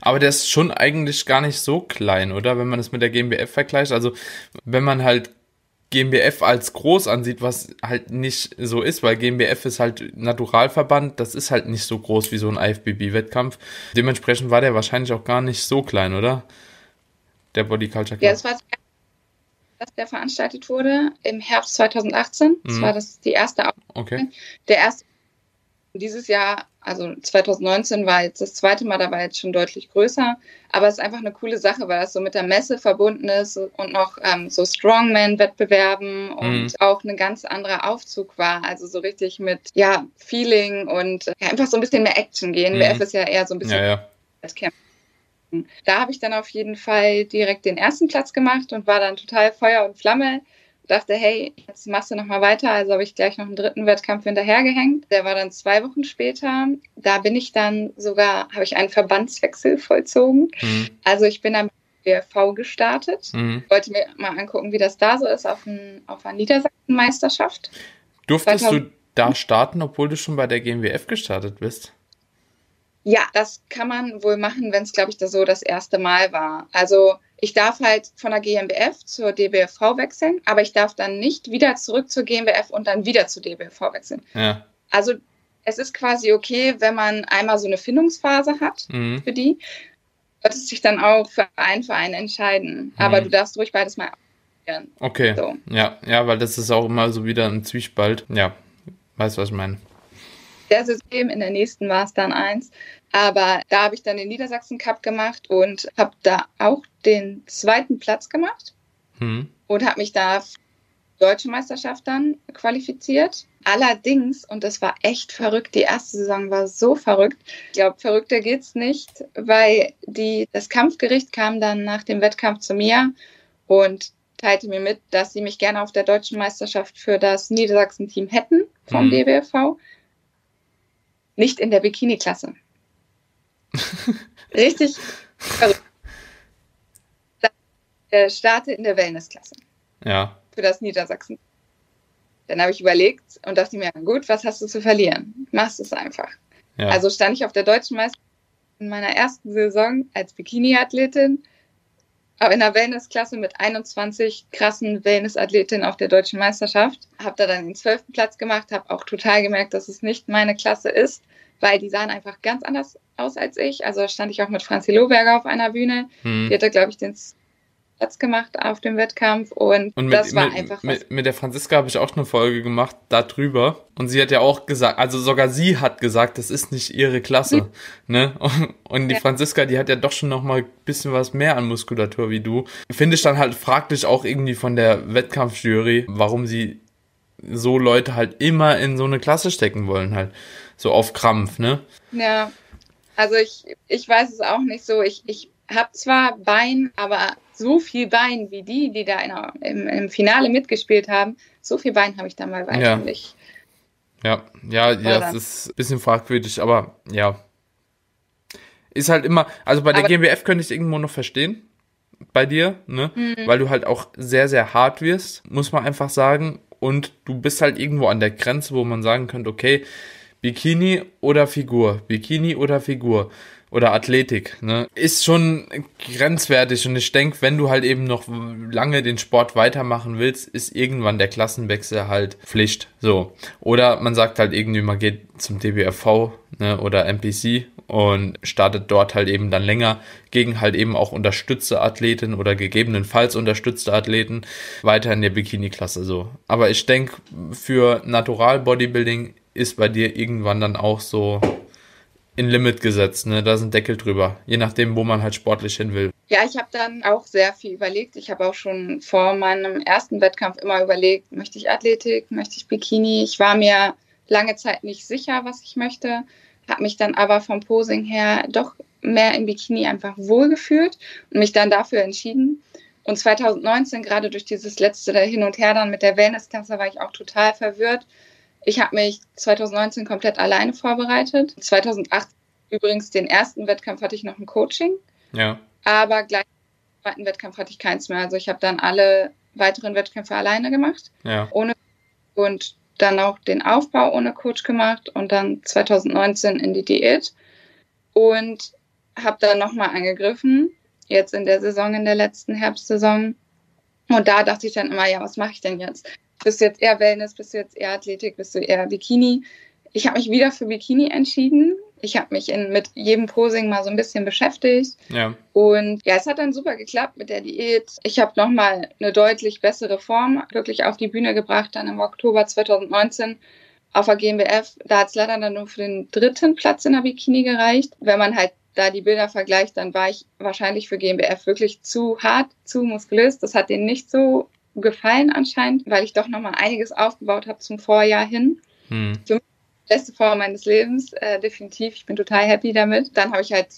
Aber der ist schon eigentlich gar nicht so klein, oder? Wenn man das mit der GmbF vergleicht. Also, wenn man halt GmbF als groß ansieht, was halt nicht so ist, weil GmbF ist halt Naturalverband, das ist halt nicht so groß wie so ein IFBB-Wettkampf. Dementsprechend war der wahrscheinlich auch gar nicht so klein, oder? Der Body Culture Ja, Club. das war das dass der veranstaltet wurde im Herbst 2018. Das Mhm. war das die erste Okay. Der erste dieses Jahr, also 2019 war jetzt das zweite Mal, da war jetzt schon deutlich größer. Aber es ist einfach eine coole Sache, weil das so mit der Messe verbunden ist und noch ähm, so Strongman-Wettbewerben und Mhm. auch ein ganz anderer Aufzug war. Also so richtig mit, ja, Feeling und ja, einfach so ein bisschen mehr Action gehen. Mhm. WF ist ja eher so ein bisschen Ja, ja. Wettkämpfen. Da habe ich dann auf jeden Fall direkt den ersten Platz gemacht und war dann total Feuer und Flamme. Dachte, hey, jetzt machst du noch mal weiter. Also habe ich gleich noch einen dritten Wettkampf hinterhergehängt. Der war dann zwei Wochen später. Da bin ich dann sogar, habe ich einen Verbandswechsel vollzogen. Mhm. Also ich bin dann mit BRV gestartet. Mhm. Wollte mir mal angucken, wie das da so ist auf, ein, auf einer Niedersachsen-Meisterschaft. Durftest du 2000 da starten, obwohl du schon bei der GmbF gestartet bist? Ja, das kann man wohl machen, wenn es, glaube ich, das so das erste Mal war. Also ich darf halt von der GmbF zur DBFV wechseln, aber ich darf dann nicht wieder zurück zur GmbF und dann wieder zur DBFV wechseln. Ja. Also es ist quasi okay, wenn man einmal so eine Findungsphase hat Mhm. für die, wird es sich dann auch für einen Verein entscheiden. Aber Mhm. du darfst ruhig beides mal ausprobieren. Okay. So. Ja, ja, weil das ist auch immer so wieder ein Zwiespalt. Ja, weißt du, was ich meine? Der System, in der nächsten war es dann eins. Aber da habe ich dann den Niedersachsen Cup gemacht und habe da auch den zweiten Platz gemacht Hm. und habe mich da für die deutsche Meisterschaft dann qualifiziert. Allerdings, und das war echt verrückt, die erste Saison war so verrückt. Ich glaube, verrückter geht's nicht, weil die, das Kampfgericht kam dann nach dem Wettkampf zu mir und teilte mir mit, dass sie mich gerne auf der deutschen Meisterschaft für das Niedersachsen-Team hätten vom Mhm. DBFV nicht in der Bikini-Klasse. Richtig verrückt. Äh, starte in der Wellness-Klasse. Ja. Für das Niedersachsen. Dann habe ich überlegt und dachte mir, gut, was hast du zu verlieren? Machst es einfach. Ja. Also stand ich auf der deutschen Meisterschaft in meiner ersten Saison als Bikini-Athletin aber in der Wellnessklasse mit 21 krassen Wellness-Athletinnen auf der deutschen Meisterschaft. Habe da dann den zwölften Platz gemacht, habe auch total gemerkt, dass es nicht meine Klasse ist, weil die sahen einfach ganz anders aus als ich. Also stand ich auch mit Franzi Lohberger auf einer Bühne. Hm. Die hat da, glaube ich, den Platz gemacht auf dem Wettkampf und, Und das mit, war mit, einfach mit, mit der Franziska habe ich auch eine Folge gemacht darüber. Und sie hat ja auch gesagt, also sogar sie hat gesagt, das ist nicht ihre Klasse. ne? Und, und die Ja. Franziska, die hat ja doch schon noch mal ein bisschen was mehr an Muskulatur wie du. Finde ich dann halt fraglich auch irgendwie von der Wettkampfjury, warum sie so Leute halt immer in so eine Klasse stecken wollen halt. So auf Krampf, ne? Ja, also ich, ich weiß es auch nicht so. Ich, ich habe zwar Bein, aber so viel Bein wie die, die da der- im, im Finale mitgespielt haben, so viel Bein habe ich da mal Ja. nicht. Ja, ja, ja, das ist ein bisschen fragwürdig, aber ja. Ist halt immer, also bei der Aber- GmbF könnte ich es irgendwo noch verstehen. Bei dir, ne? Mhm. Weil du halt auch sehr, sehr hart wirst, muss man einfach sagen. Und du bist halt irgendwo an der Grenze, wo man sagen könnte, okay, Bikini oder Figur, Bikini oder Figur oder Athletik, ne? Ist schon grenzwertig und ich denke, wenn du halt eben noch lange den Sport weitermachen willst, ist irgendwann der Klassenwechsel halt Pflicht, so. Oder man sagt halt irgendwie, man geht zum DBFV, ne, oder MPC und startet dort halt eben dann länger gegen halt eben auch unterstützte Athleten oder gegebenenfalls unterstützte Athleten weiter in der Bikini-Klasse, so. Aber ich denke, für Natural Bodybuilding ist bei dir irgendwann dann auch so in Limit gesetzt, ne? Da ein Deckel drüber. Je nachdem, wo man halt sportlich hin will. Ja, ich habe dann auch sehr viel überlegt. Ich habe auch schon vor meinem ersten Wettkampf immer überlegt, möchte ich Athletik, möchte ich Bikini. Ich war mir lange Zeit nicht sicher, was ich möchte, habe mich dann aber vom Posing her doch mehr im Bikini einfach wohlgefühlt und mich dann dafür entschieden. Und 2019, gerade durch dieses letzte Hin und Her dann mit der Wellnessklasse, war ich auch total verwirrt. Ich habe mich 2019 komplett alleine vorbereitet. 2008 übrigens den ersten Wettkampf hatte ich noch ein Coaching Ja. aber gleich im zweiten Wettkampf hatte ich keins mehr. Also ich habe dann alle weiteren Wettkämpfe alleine gemacht Ja. und dann auch den Aufbau ohne Coach gemacht und dann 2019 in die Diät und habe dann nochmal angegriffen, jetzt in der Saison, in der letzten Herbstsaison. Und da dachte ich dann immer, ja, was mache ich denn jetzt? Bist du jetzt eher Wellness, bist du jetzt eher Athletik, bist du eher Bikini? Ich habe mich wieder für Bikini entschieden. Ich habe mich in, mit jedem Posing mal so ein bisschen beschäftigt. Ja. Und ja, es hat dann super geklappt mit der Diät. Ich habe nochmal eine deutlich bessere Form wirklich auf die Bühne gebracht, dann im Oktober 2019 auf der GmbF. Da hat es leider dann nur für den dritten Platz in der Bikini gereicht. Wenn man halt da die Bilder vergleicht, dann war ich wahrscheinlich für GmbF wirklich zu hart, zu muskulös. Das hat denen nicht so gefallen anscheinend, weil ich doch nochmal einiges aufgebaut habe zum Vorjahr hin Hm. beste Form meines Lebens, äh, definitiv. Ich bin total happy damit. Dann habe ich halt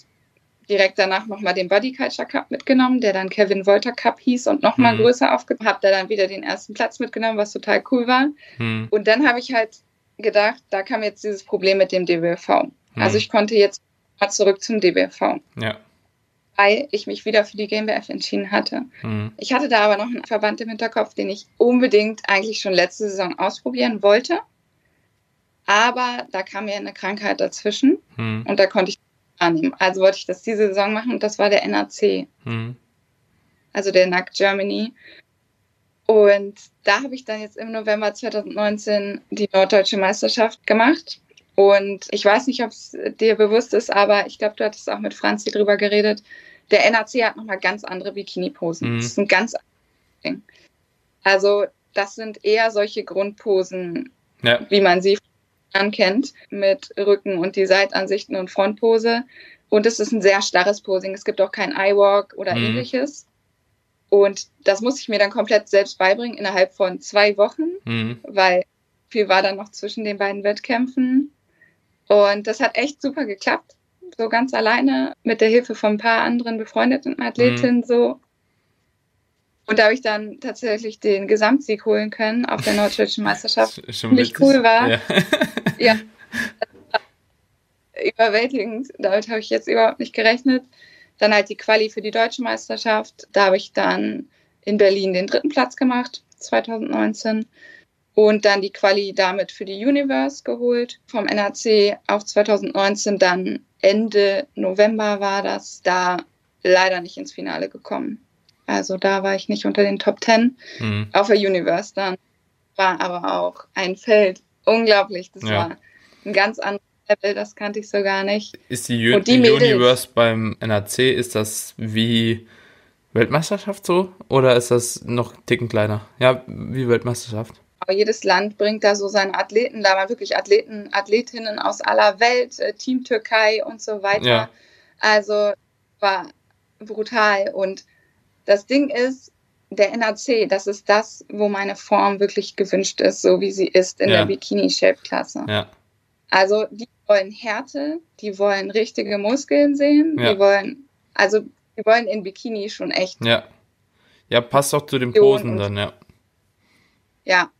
direkt danach nochmal den Body Culture Cup mitgenommen, der dann Kevin Wolter Cup hieß und nochmal Mhm. größer aufgebaut. Habe da dann wieder den ersten Platz mitgenommen, was total cool war. Hm. Und dann habe ich halt gedacht, da kam jetzt dieses Problem mit dem DBFV. Also ich konnte jetzt mal zurück zum DBFV, Ja. Weil ich mich wieder für die GmbF entschieden hatte. Hm. Ich hatte da aber noch einen Verband im Hinterkopf, den ich unbedingt eigentlich schon letzte Saison ausprobieren wollte. Aber da kam mir eine Krankheit dazwischen Hm. und da konnte ich nicht annehmen. Also wollte ich das diese Saison machen und das war der NAC, Hm. also der NAC Germany. Und da habe ich dann jetzt im November 2019 die Norddeutsche Meisterschaft gemacht. Und ich weiß nicht, ob es dir bewusst ist, aber ich glaube, du hattest auch mit Franzi drüber geredet. Der NAC hat nochmal ganz andere Bikini-Posen. Mhm. Das ist ein ganz anderes Ding. Also das sind eher solche Grundposen, Ja. wie man sie kennt, mit Rücken und die Seitansichten und Frontpose. Und es ist ein sehr starres Posing. Es gibt auch kein Eye-Walk oder Mhm. ähnliches. Und das musste ich mir dann komplett selbst beibringen innerhalb von zwei Wochen, Hm. weil viel war dann noch zwischen den beiden Wettkämpfen. Und das hat echt super geklappt. So ganz alleine mit der Hilfe von ein paar anderen befreundeten Athletinnen so. Und da habe ich dann tatsächlich den Gesamtsieg holen können auf der Norddeutschen Meisterschaft. Sch- Schon Nicht cool war. Ja. Ja. Überwältigend. Damit habe ich jetzt überhaupt nicht gerechnet. Dann halt die Quali für die deutsche Meisterschaft. Da habe ich dann in Berlin den dritten Platz gemacht, 2019. Und dann die Quali damit für die Universe geholt vom NRC, auch 2019. Dann Ende November war das, da leider nicht ins Finale gekommen. Also da war ich nicht unter den Top Ten. Mhm. Auf der Universe dann war aber auch ein Feld unglaublich. Das ja. war ein ganz anderes Level, das kannte ich so gar nicht. Ist die, U die Universe beim NRC, ist das wie Weltmeisterschaft so? Oder ist das noch einen Ticken kleiner? Ja, wie Weltmeisterschaft. Jedes Land bringt da so seine Athleten, da waren wirklich Athleten, Athletinnen aus aller Welt, äh, Team Türkei und so weiter. Ja. Also war brutal. Und das Ding ist, der NAC, das ist das, wo meine Form wirklich gewünscht ist, so wie sie ist in ja. der Bikini-Shape-Klasse. Ja. Also die wollen Härte, die wollen richtige Muskeln sehen, ja. die wollen, also die wollen in Bikini schon echt. Ja. Ja, passt auch zu den Posen dann, ja. Ja.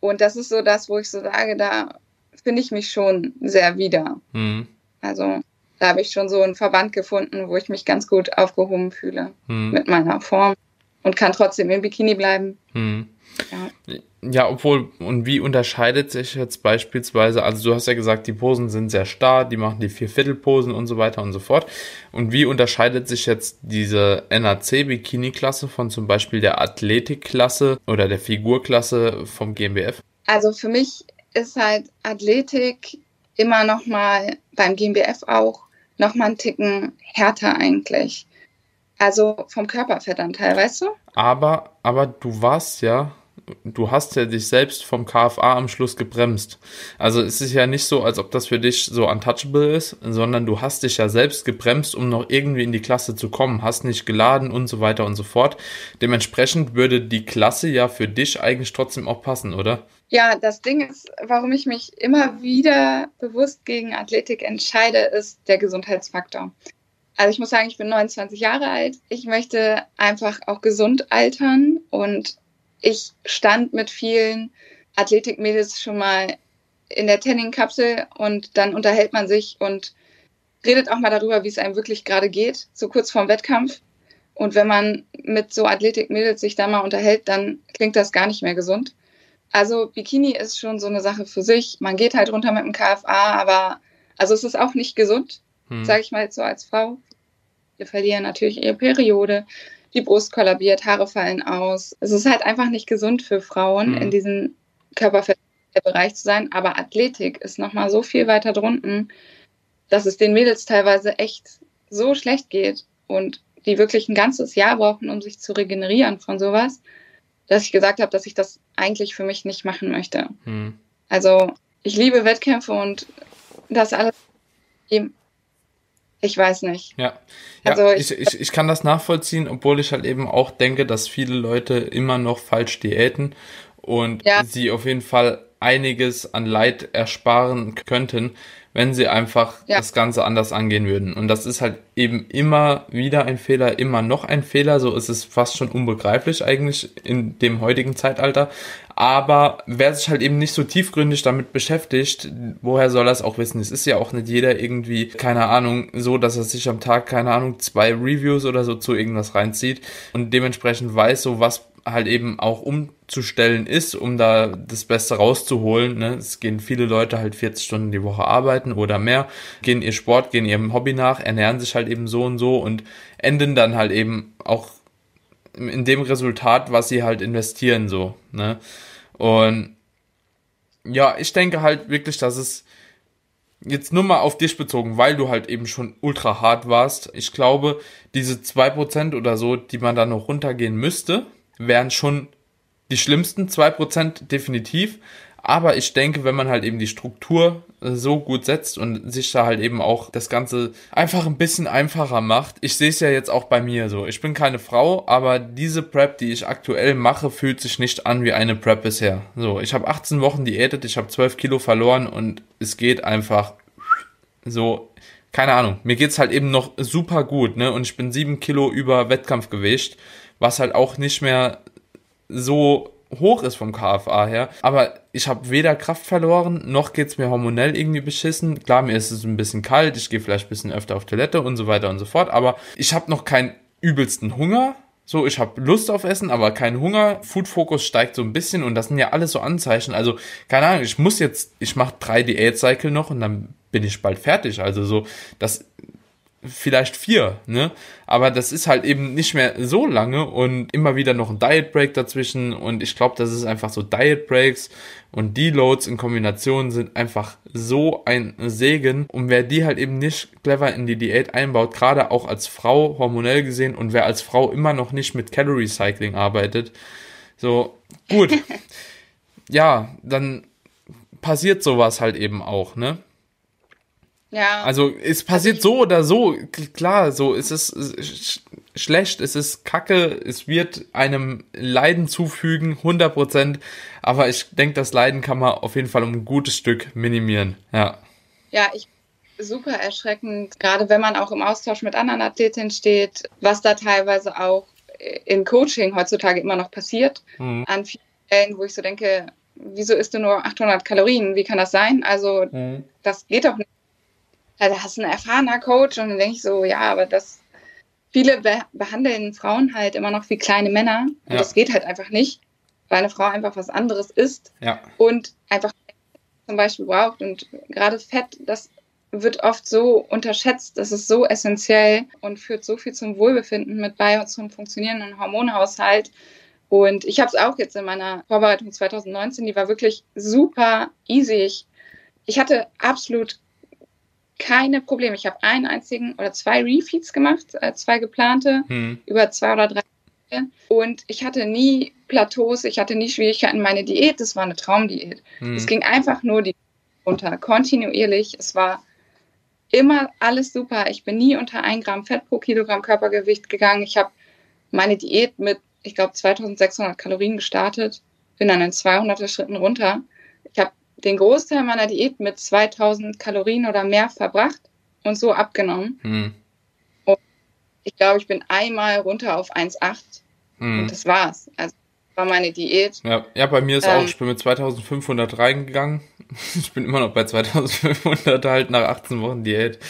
Und das ist so das, wo ich so sage, da finde ich mich schon sehr wieder. Mhm. Also da habe ich schon so einen Verband gefunden, wo ich mich ganz gut aufgehoben fühle mhm. mit meiner Form und kann trotzdem im Bikini bleiben. Mhm. Ja. ja, obwohl, und wie unterscheidet sich jetzt beispielsweise, also du hast ja gesagt, die Posen sind sehr starr, die machen die Vierviertelposen und so weiter und so fort. Und wie unterscheidet sich jetzt diese NAC-Bikini-Klasse von zum Beispiel der Athletik-Klasse oder der Figurklasse vom GmbF? Also für mich ist halt Athletik immer noch mal beim GmbF auch noch mal einen Ticken härter eigentlich. Also vom Körperfettanteil, weißt du? Aber, aber du warst ja, du hast ja dich selbst vom KFA am Schluss gebremst. Also es ist ja nicht so, als ob das für dich so untouchable ist, sondern du hast dich ja selbst gebremst, um noch irgendwie in die Klasse zu kommen, hast nicht geladen und so weiter und so fort. Dementsprechend würde die Klasse ja für dich eigentlich trotzdem auch passen, oder? Ja, das Ding ist, warum ich mich immer wieder bewusst gegen Athletik entscheide, ist der Gesundheitsfaktor. Also ich muss sagen, ich bin 29 Jahre alt. Ich möchte einfach auch gesund altern und ich stand mit vielen Athletikmädels schon mal in der Tanning-Kapsel und dann unterhält man sich und redet auch mal darüber, wie es einem wirklich gerade geht, so kurz vorm Wettkampf. Und wenn man mit so Athletikmädels sich da mal unterhält, dann klingt das gar nicht mehr gesund. Also Bikini ist schon so eine Sache für sich. Man geht halt runter mit dem KFA, aber also es ist auch nicht gesund, hm. sage ich mal jetzt so als Frau. Wir verlieren natürlich ihre Periode, die Brust kollabiert, Haare fallen aus. Es ist halt einfach nicht gesund für Frauen, mhm. in diesem Körperfettbereich zu sein. Aber Athletik ist nochmal so viel weiter drunten, dass es den Mädels teilweise echt so schlecht geht und die wirklich ein ganzes Jahr brauchen, um sich zu regenerieren von sowas, dass ich gesagt habe, dass ich das eigentlich für mich nicht machen möchte. Mhm. Also ich liebe Wettkämpfe und das alles ich weiß nicht. Ja, ja also ich, ich, ich kann das nachvollziehen, obwohl ich halt eben auch denke, dass viele Leute immer noch falsch diäten und ja. sie auf jeden Fall einiges an Leid ersparen könnten, wenn sie einfach ja. das Ganze anders angehen würden. Und das ist halt eben immer wieder ein Fehler, immer noch ein Fehler. So ist es fast schon unbegreiflich eigentlich in dem heutigen Zeitalter. Aber wer sich halt eben nicht so tiefgründig damit beschäftigt, woher soll er es auch wissen? Es ist ja auch nicht jeder irgendwie, keine Ahnung, so, dass er sich am Tag, keine Ahnung, zwei Reviews oder so zu irgendwas reinzieht und dementsprechend weiß, so was halt eben auch umzustellen ist, um da das Beste rauszuholen. Ne? Es gehen viele Leute halt 40 Stunden die Woche arbeiten oder mehr, gehen ihr Sport, gehen ihrem Hobby nach, ernähren sich halt eben so und so und enden dann halt eben auch in dem Resultat, was sie halt investieren, so. Ne? Und ja, ich denke halt wirklich, dass es jetzt nur mal auf dich bezogen, weil du halt eben schon ultra hart warst. Ich glaube, diese 2% oder so, die man da noch runtergehen müsste, wären schon die schlimmsten 2% definitiv. Aber ich denke, wenn man halt eben die Struktur äh, so gut setzt und sich da halt eben auch das Ganze einfach ein bisschen einfacher macht. Ich sehe es ja jetzt auch bei mir so. Ich bin keine Frau, aber diese Prep, die ich aktuell mache, fühlt sich nicht an wie eine Prep bisher. So, ich habe 18 Wochen diätet, ich habe 12 Kilo verloren und es geht einfach so. Keine Ahnung, mir geht's halt eben noch super gut, ne? Und ich bin 7 Kilo über Wettkampfgewicht was halt auch nicht mehr so hoch ist vom KFA her. Aber ich habe weder Kraft verloren, noch geht's mir hormonell irgendwie beschissen. Klar, mir ist es ein bisschen kalt, ich gehe vielleicht ein bisschen öfter auf Toilette und so weiter und so fort. Aber ich habe noch keinen übelsten Hunger. So, ich habe Lust auf Essen, aber kein Hunger. Food Focus steigt so ein bisschen und das sind ja alles so Anzeichen. Also, keine Ahnung, ich muss jetzt, ich mache drei Diät-Cycle noch und dann bin ich bald fertig. Also so, das vielleicht vier, ne? Aber das ist halt eben nicht mehr so lange und immer wieder noch ein Diet Break dazwischen und ich glaube, das ist einfach so Diet Breaks und Deloads in Kombination sind einfach so ein Segen und wer die halt eben nicht clever in die Diät einbaut, gerade auch als Frau hormonell gesehen und wer als Frau immer noch nicht mit Calorie Cycling arbeitet, so gut. ja, dann passiert sowas halt eben auch, ne? Ja. Also es passiert also so oder so, klar, so es ist sch schlecht, es ist kacke, es wird einem Leiden zufügen, 100 Prozent, aber ich denke, das Leiden kann man auf jeden Fall um ein gutes Stück minimieren, ja. Ja, ich super erschreckend, gerade wenn man auch im Austausch mit anderen Athletinnen steht, was da teilweise auch in Coaching heutzutage immer noch passiert, mhm. an vielen Stellen, wo ich so denke, wieso isst du nur 800 Kalorien? Wie kann das sein? Also, mhm. das geht doch nicht da hast du einen erfahrener Coach und dann denke ich so, ja, aber das viele be behandeln Frauen halt immer noch wie kleine Männer und ja. das geht halt einfach nicht, weil eine Frau einfach was anderes ist ja. und einfach zum Beispiel braucht und gerade Fett, das wird oft so unterschätzt, das ist so essentiell und führt so viel zum Wohlbefinden mit bei und zum funktionierenden Hormonhaushalt. Und ich habe es auch jetzt in meiner Vorbereitung 2019, die war wirklich super easy. Ich, ich hatte absolut keine Probleme. Ich habe einen einzigen oder zwei Refeeds gemacht, äh, zwei geplante, hm. über zwei oder drei. Und ich hatte nie Plateaus, ich hatte nie Schwierigkeiten. Meine Diät, das war eine Traumdiät. Hm. Es ging einfach nur die runter, kontinuierlich. Es war immer alles super. Ich bin nie unter ein Gramm Fett pro Kilogramm Körpergewicht gegangen. Ich habe meine Diät mit, ich glaube, 2600 Kalorien gestartet, bin dann in 200er Schritten runter. Den Großteil meiner Diät mit 2000 Kalorien oder mehr verbracht und so abgenommen. Hm. Und ich glaube, ich bin einmal runter auf 1,8 hm. und das war's. Also war meine Diät. Ja, ja bei mir ist ähm, auch, ich bin mit 2500 reingegangen. Ich bin immer noch bei 2500 halt nach 18 Wochen Diät.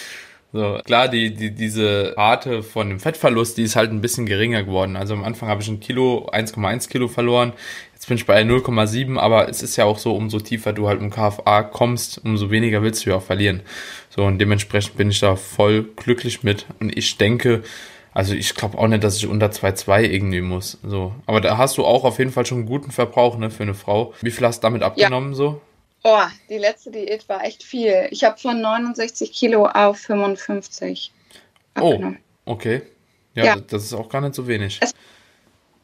So, klar, die, die, diese Rate von dem Fettverlust, die ist halt ein bisschen geringer geworden. Also am Anfang habe ich ein Kilo, 1,1 Kilo verloren. Jetzt bin ich bei 0,7, aber es ist ja auch so, umso tiefer du halt im KFA kommst, umso weniger willst du ja auch verlieren. So, und dementsprechend bin ich da voll glücklich mit. Und ich denke, also ich glaube auch nicht, dass ich unter 2,2 irgendwie muss. So. Aber da hast du auch auf jeden Fall schon einen guten Verbrauch, ne, für eine Frau. Wie viel hast du damit abgenommen ja. so? Oh, die letzte Diät war echt viel. Ich habe von 69 Kilo auf 55 abgenommen. Oh, okay. Ja, ja, das ist auch gar nicht so wenig. Es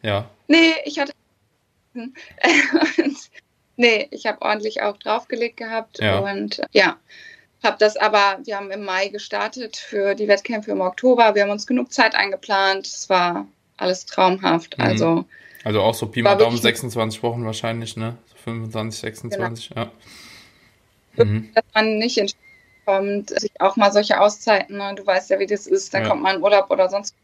ja. Nee, ich hatte und, nee, ich habe ordentlich auch draufgelegt gehabt ja. und ja, habe das aber, wir haben im Mai gestartet für die Wettkämpfe im Oktober. Wir haben uns genug Zeit eingeplant. Es war alles traumhaft. Mhm. Also, also auch so Pi mal Daumen 26 Wochen wahrscheinlich, ne? So 25, 26, genau. ja. Mhm. Dass man nicht in kommt, sich auch mal solche Auszeiten, ne? du weißt ja, wie das ist, dann ja. kommt man in Urlaub oder sonst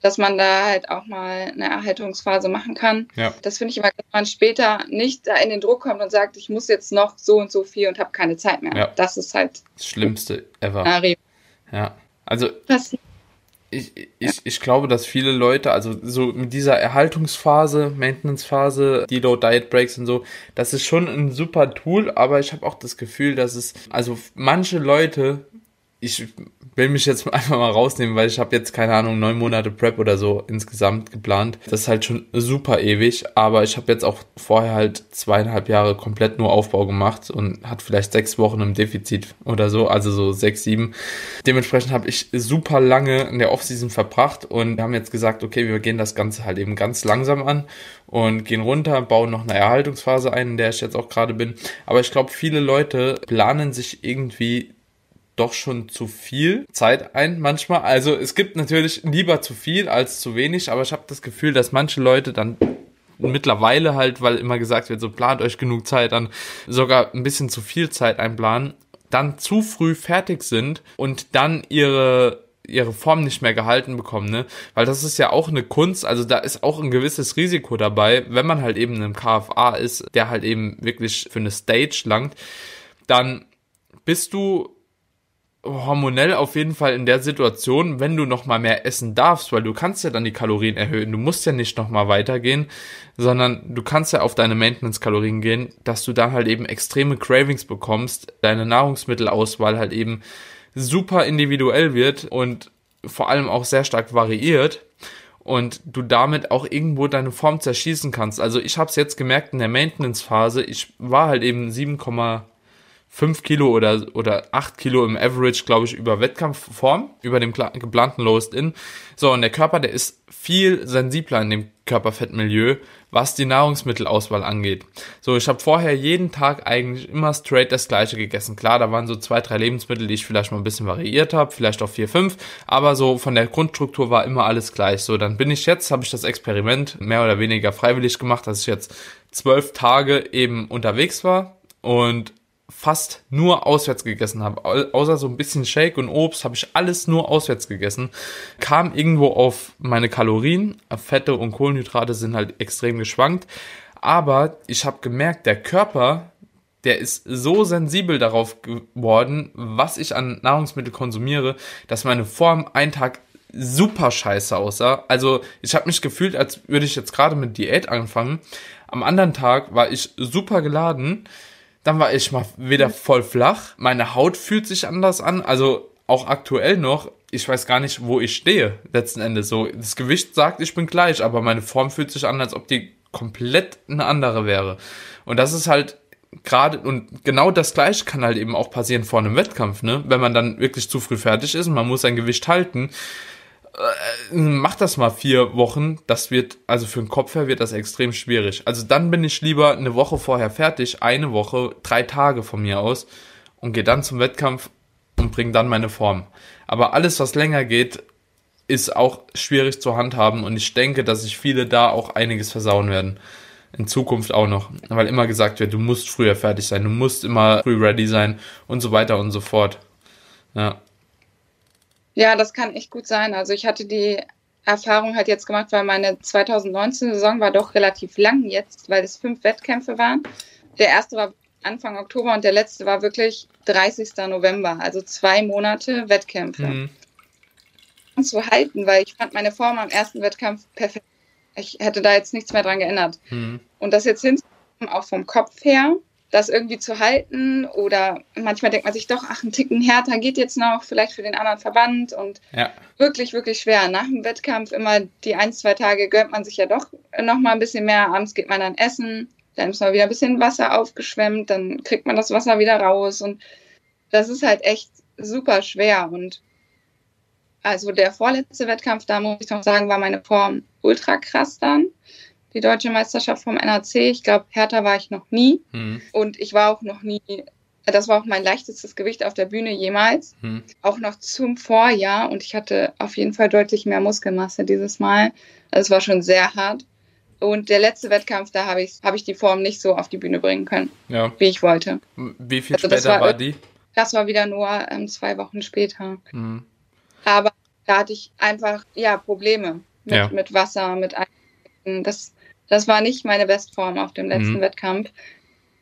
dass man da halt auch mal eine Erhaltungsphase machen kann. Ja. Das finde ich immer, dass man später nicht da in den Druck kommt und sagt, ich muss jetzt noch so und so viel und habe keine Zeit mehr. Ja. Das ist halt das Schlimmste ever. Szenario. Ja, also ich, ich, ich glaube, dass viele Leute, also so mit dieser Erhaltungsphase, Maintenance-Phase, Deload Diet Breaks und so, das ist schon ein super Tool, aber ich habe auch das Gefühl, dass es, also manche Leute ich will mich jetzt einfach mal rausnehmen, weil ich habe jetzt keine Ahnung neun Monate Prep oder so insgesamt geplant. Das ist halt schon super ewig, aber ich habe jetzt auch vorher halt zweieinhalb Jahre komplett nur Aufbau gemacht und hat vielleicht sechs Wochen im Defizit oder so, also so sechs, sieben. Dementsprechend habe ich super lange in der Offseason verbracht und haben jetzt gesagt, okay, wir gehen das Ganze halt eben ganz langsam an und gehen runter, bauen noch eine Erhaltungsphase ein, in der ich jetzt auch gerade bin. Aber ich glaube, viele Leute planen sich irgendwie doch schon zu viel Zeit ein manchmal. Also es gibt natürlich lieber zu viel als zu wenig, aber ich habe das Gefühl, dass manche Leute dann mittlerweile halt, weil immer gesagt wird, so plant euch genug Zeit, dann sogar ein bisschen zu viel Zeit einplanen, dann zu früh fertig sind und dann ihre ihre Form nicht mehr gehalten bekommen, ne? Weil das ist ja auch eine Kunst, also da ist auch ein gewisses Risiko dabei, wenn man halt eben in einem KFA ist, der halt eben wirklich für eine Stage langt, dann bist du hormonell auf jeden Fall in der Situation, wenn du noch mal mehr essen darfst, weil du kannst ja dann die Kalorien erhöhen. Du musst ja nicht noch mal weitergehen, sondern du kannst ja auf deine Maintenance-Kalorien gehen, dass du dann halt eben extreme Cravings bekommst, deine Nahrungsmittelauswahl halt eben super individuell wird und vor allem auch sehr stark variiert und du damit auch irgendwo deine Form zerschießen kannst. Also ich habe es jetzt gemerkt in der Maintenance-Phase, ich war halt eben 7, 5 Kilo oder, oder 8 Kilo im Average, glaube ich, über Wettkampfform, über dem geplanten Lowest In. So, und der Körper, der ist viel sensibler in dem Körperfettmilieu, was die Nahrungsmittelauswahl angeht. So, ich habe vorher jeden Tag eigentlich immer straight das gleiche gegessen. Klar, da waren so zwei, drei Lebensmittel, die ich vielleicht mal ein bisschen variiert habe, vielleicht auch vier, fünf, aber so von der Grundstruktur war immer alles gleich. So, dann bin ich jetzt, habe ich das Experiment mehr oder weniger freiwillig gemacht, dass ich jetzt zwölf Tage eben unterwegs war und fast nur auswärts gegessen habe. Außer so ein bisschen Shake und Obst habe ich alles nur auswärts gegessen. Kam irgendwo auf meine Kalorien. Fette und Kohlenhydrate sind halt extrem geschwankt. Aber ich habe gemerkt, der Körper, der ist so sensibel darauf geworden, was ich an Nahrungsmittel konsumiere, dass meine Form einen Tag super scheiße aussah. Also ich habe mich gefühlt, als würde ich jetzt gerade mit Diät anfangen. Am anderen Tag war ich super geladen dann war ich mal wieder voll flach. Meine Haut fühlt sich anders an. Also auch aktuell noch. Ich weiß gar nicht, wo ich stehe, letzten Endes. So, das Gewicht sagt, ich bin gleich, aber meine Form fühlt sich an, als ob die komplett eine andere wäre. Und das ist halt gerade, und genau das gleiche kann halt eben auch passieren vor einem Wettkampf, ne? Wenn man dann wirklich zu früh fertig ist und man muss sein Gewicht halten, mach das mal vier Wochen. Das wird, also für den Kopf her wird das extrem schwierig. Also dann bin ich lieber eine Woche vorher fertig, eine Woche, drei Tage von mir aus und gehe dann zum Wettkampf und bringe dann meine Form. Aber alles, was länger geht, ist auch schwierig zu handhaben und ich denke, dass sich viele da auch einiges versauen werden. In Zukunft auch noch. Weil immer gesagt wird, du musst früher fertig sein, du musst immer früh ready sein und so weiter und so fort. Ja. Ja, das kann echt gut sein. Also ich hatte die Erfahrung halt jetzt gemacht, weil meine 2019-Saison war doch relativ lang jetzt, weil es fünf Wettkämpfe waren. Der erste war Anfang Oktober und der letzte war wirklich 30. November, also zwei Monate Wettkämpfe. Mhm. Zu halten, weil ich fand meine Form am ersten Wettkampf perfekt. Ich hätte da jetzt nichts mehr dran geändert. Mhm. Und das jetzt hinzukommen, auch vom Kopf her, das irgendwie zu halten oder manchmal denkt man sich doch, ach, ein Ticken härter geht jetzt noch, vielleicht für den anderen Verband und ja. wirklich, wirklich schwer. Nach dem Wettkampf immer die ein, zwei Tage gönnt man sich ja doch noch mal ein bisschen mehr. Abends geht man dann essen, dann ist mal wieder ein bisschen Wasser aufgeschwemmt, dann kriegt man das Wasser wieder raus und das ist halt echt super schwer und also der vorletzte Wettkampf, da muss ich noch sagen, war meine Form ultra krass dann die deutsche Meisterschaft vom NRC. Ich glaube, härter war ich noch nie. Mhm. Und ich war auch noch nie, das war auch mein leichtestes Gewicht auf der Bühne jemals. Mhm. Auch noch zum Vorjahr. Und ich hatte auf jeden Fall deutlich mehr Muskelmasse dieses Mal. Also es war schon sehr hart. Und der letzte Wettkampf, da habe ich, hab ich die Form nicht so auf die Bühne bringen können, ja. wie ich wollte. Wie viel also später war, war, die? Das war wieder nur ähm, zwei Wochen später. Mhm. Aber da hatte ich einfach ja Probleme mit, ja. mit Wasser, mit das das war nicht meine Bestform auf dem letzten mhm. Wettkampf.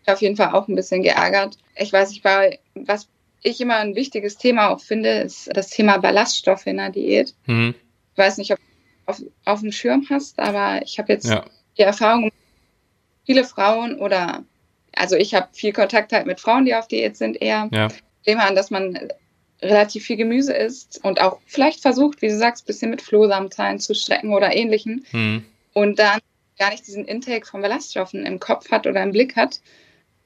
Ich auf jeden Fall auch ein bisschen geärgert. Ich weiß nicht, war, was ich immer ein wichtiges Thema auch finde, ist das Thema Ballaststoffe in der Diät. Mhm. Ich weiß nicht, ob du auf, auf dem Schirm hast, aber ich habe jetzt ja. die Erfahrung, viele Frauen oder, also ich habe viel Kontakt halt mit Frauen, die auf Diät sind, eher ja. dem an, dass man relativ viel Gemüse isst und auch vielleicht versucht, wie du sagst, ein bisschen mit Flohsamenzahlen zu strecken oder ähnlichen. Mhm. Und dann gar nicht diesen Intake von Ballaststoffen im Kopf hat oder im Blick hat.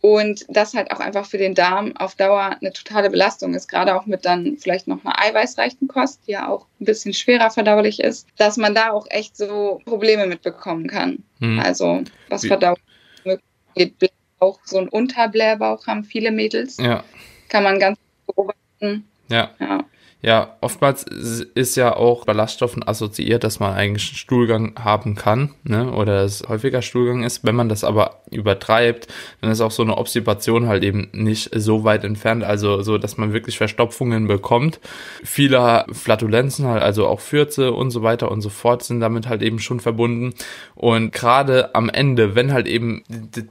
Und das halt auch einfach für den Darm auf Dauer eine totale Belastung ist, gerade auch mit dann vielleicht noch einer eiweißreichen Kost, die ja auch ein bisschen schwerer verdaulich ist, dass man da auch echt so Probleme mitbekommen kann. Hm. Also was? Verdauung geht, auch so ein Unterblähbauch haben viele Mädels. Ja. Kann man ganz beobachten. Ja. ja. Ja, oftmals ist ja auch Ballaststoffen assoziiert, dass man eigentlich einen Stuhlgang haben kann, ne? Oder es häufiger Stuhlgang ist. Wenn man das aber übertreibt, dann ist auch so eine Obstipation halt eben nicht so weit entfernt, also so, dass man wirklich Verstopfungen bekommt. Viele Flatulenzen halt, also auch Fürze und so weiter und so fort sind damit halt eben schon verbunden. Und gerade am Ende, wenn halt eben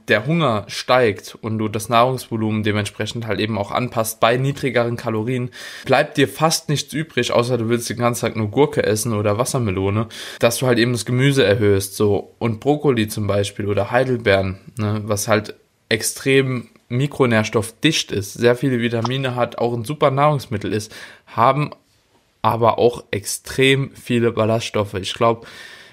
der Hunger steigt und du das Nahrungsvolumen dementsprechend halt eben auch anpasst bei niedrigeren Kalorien, bleibt dir fast nichts übrig, außer du willst den ganzen Tag nur Gurke essen oder Wassermelone, dass du halt eben das Gemüse erhöhst, so und Brokkoli zum Beispiel oder Heidelbeeren, ne, was halt extrem mikronährstoffdicht ist, sehr viele Vitamine hat, auch ein super Nahrungsmittel ist, haben aber auch extrem viele Ballaststoffe. Ich glaube,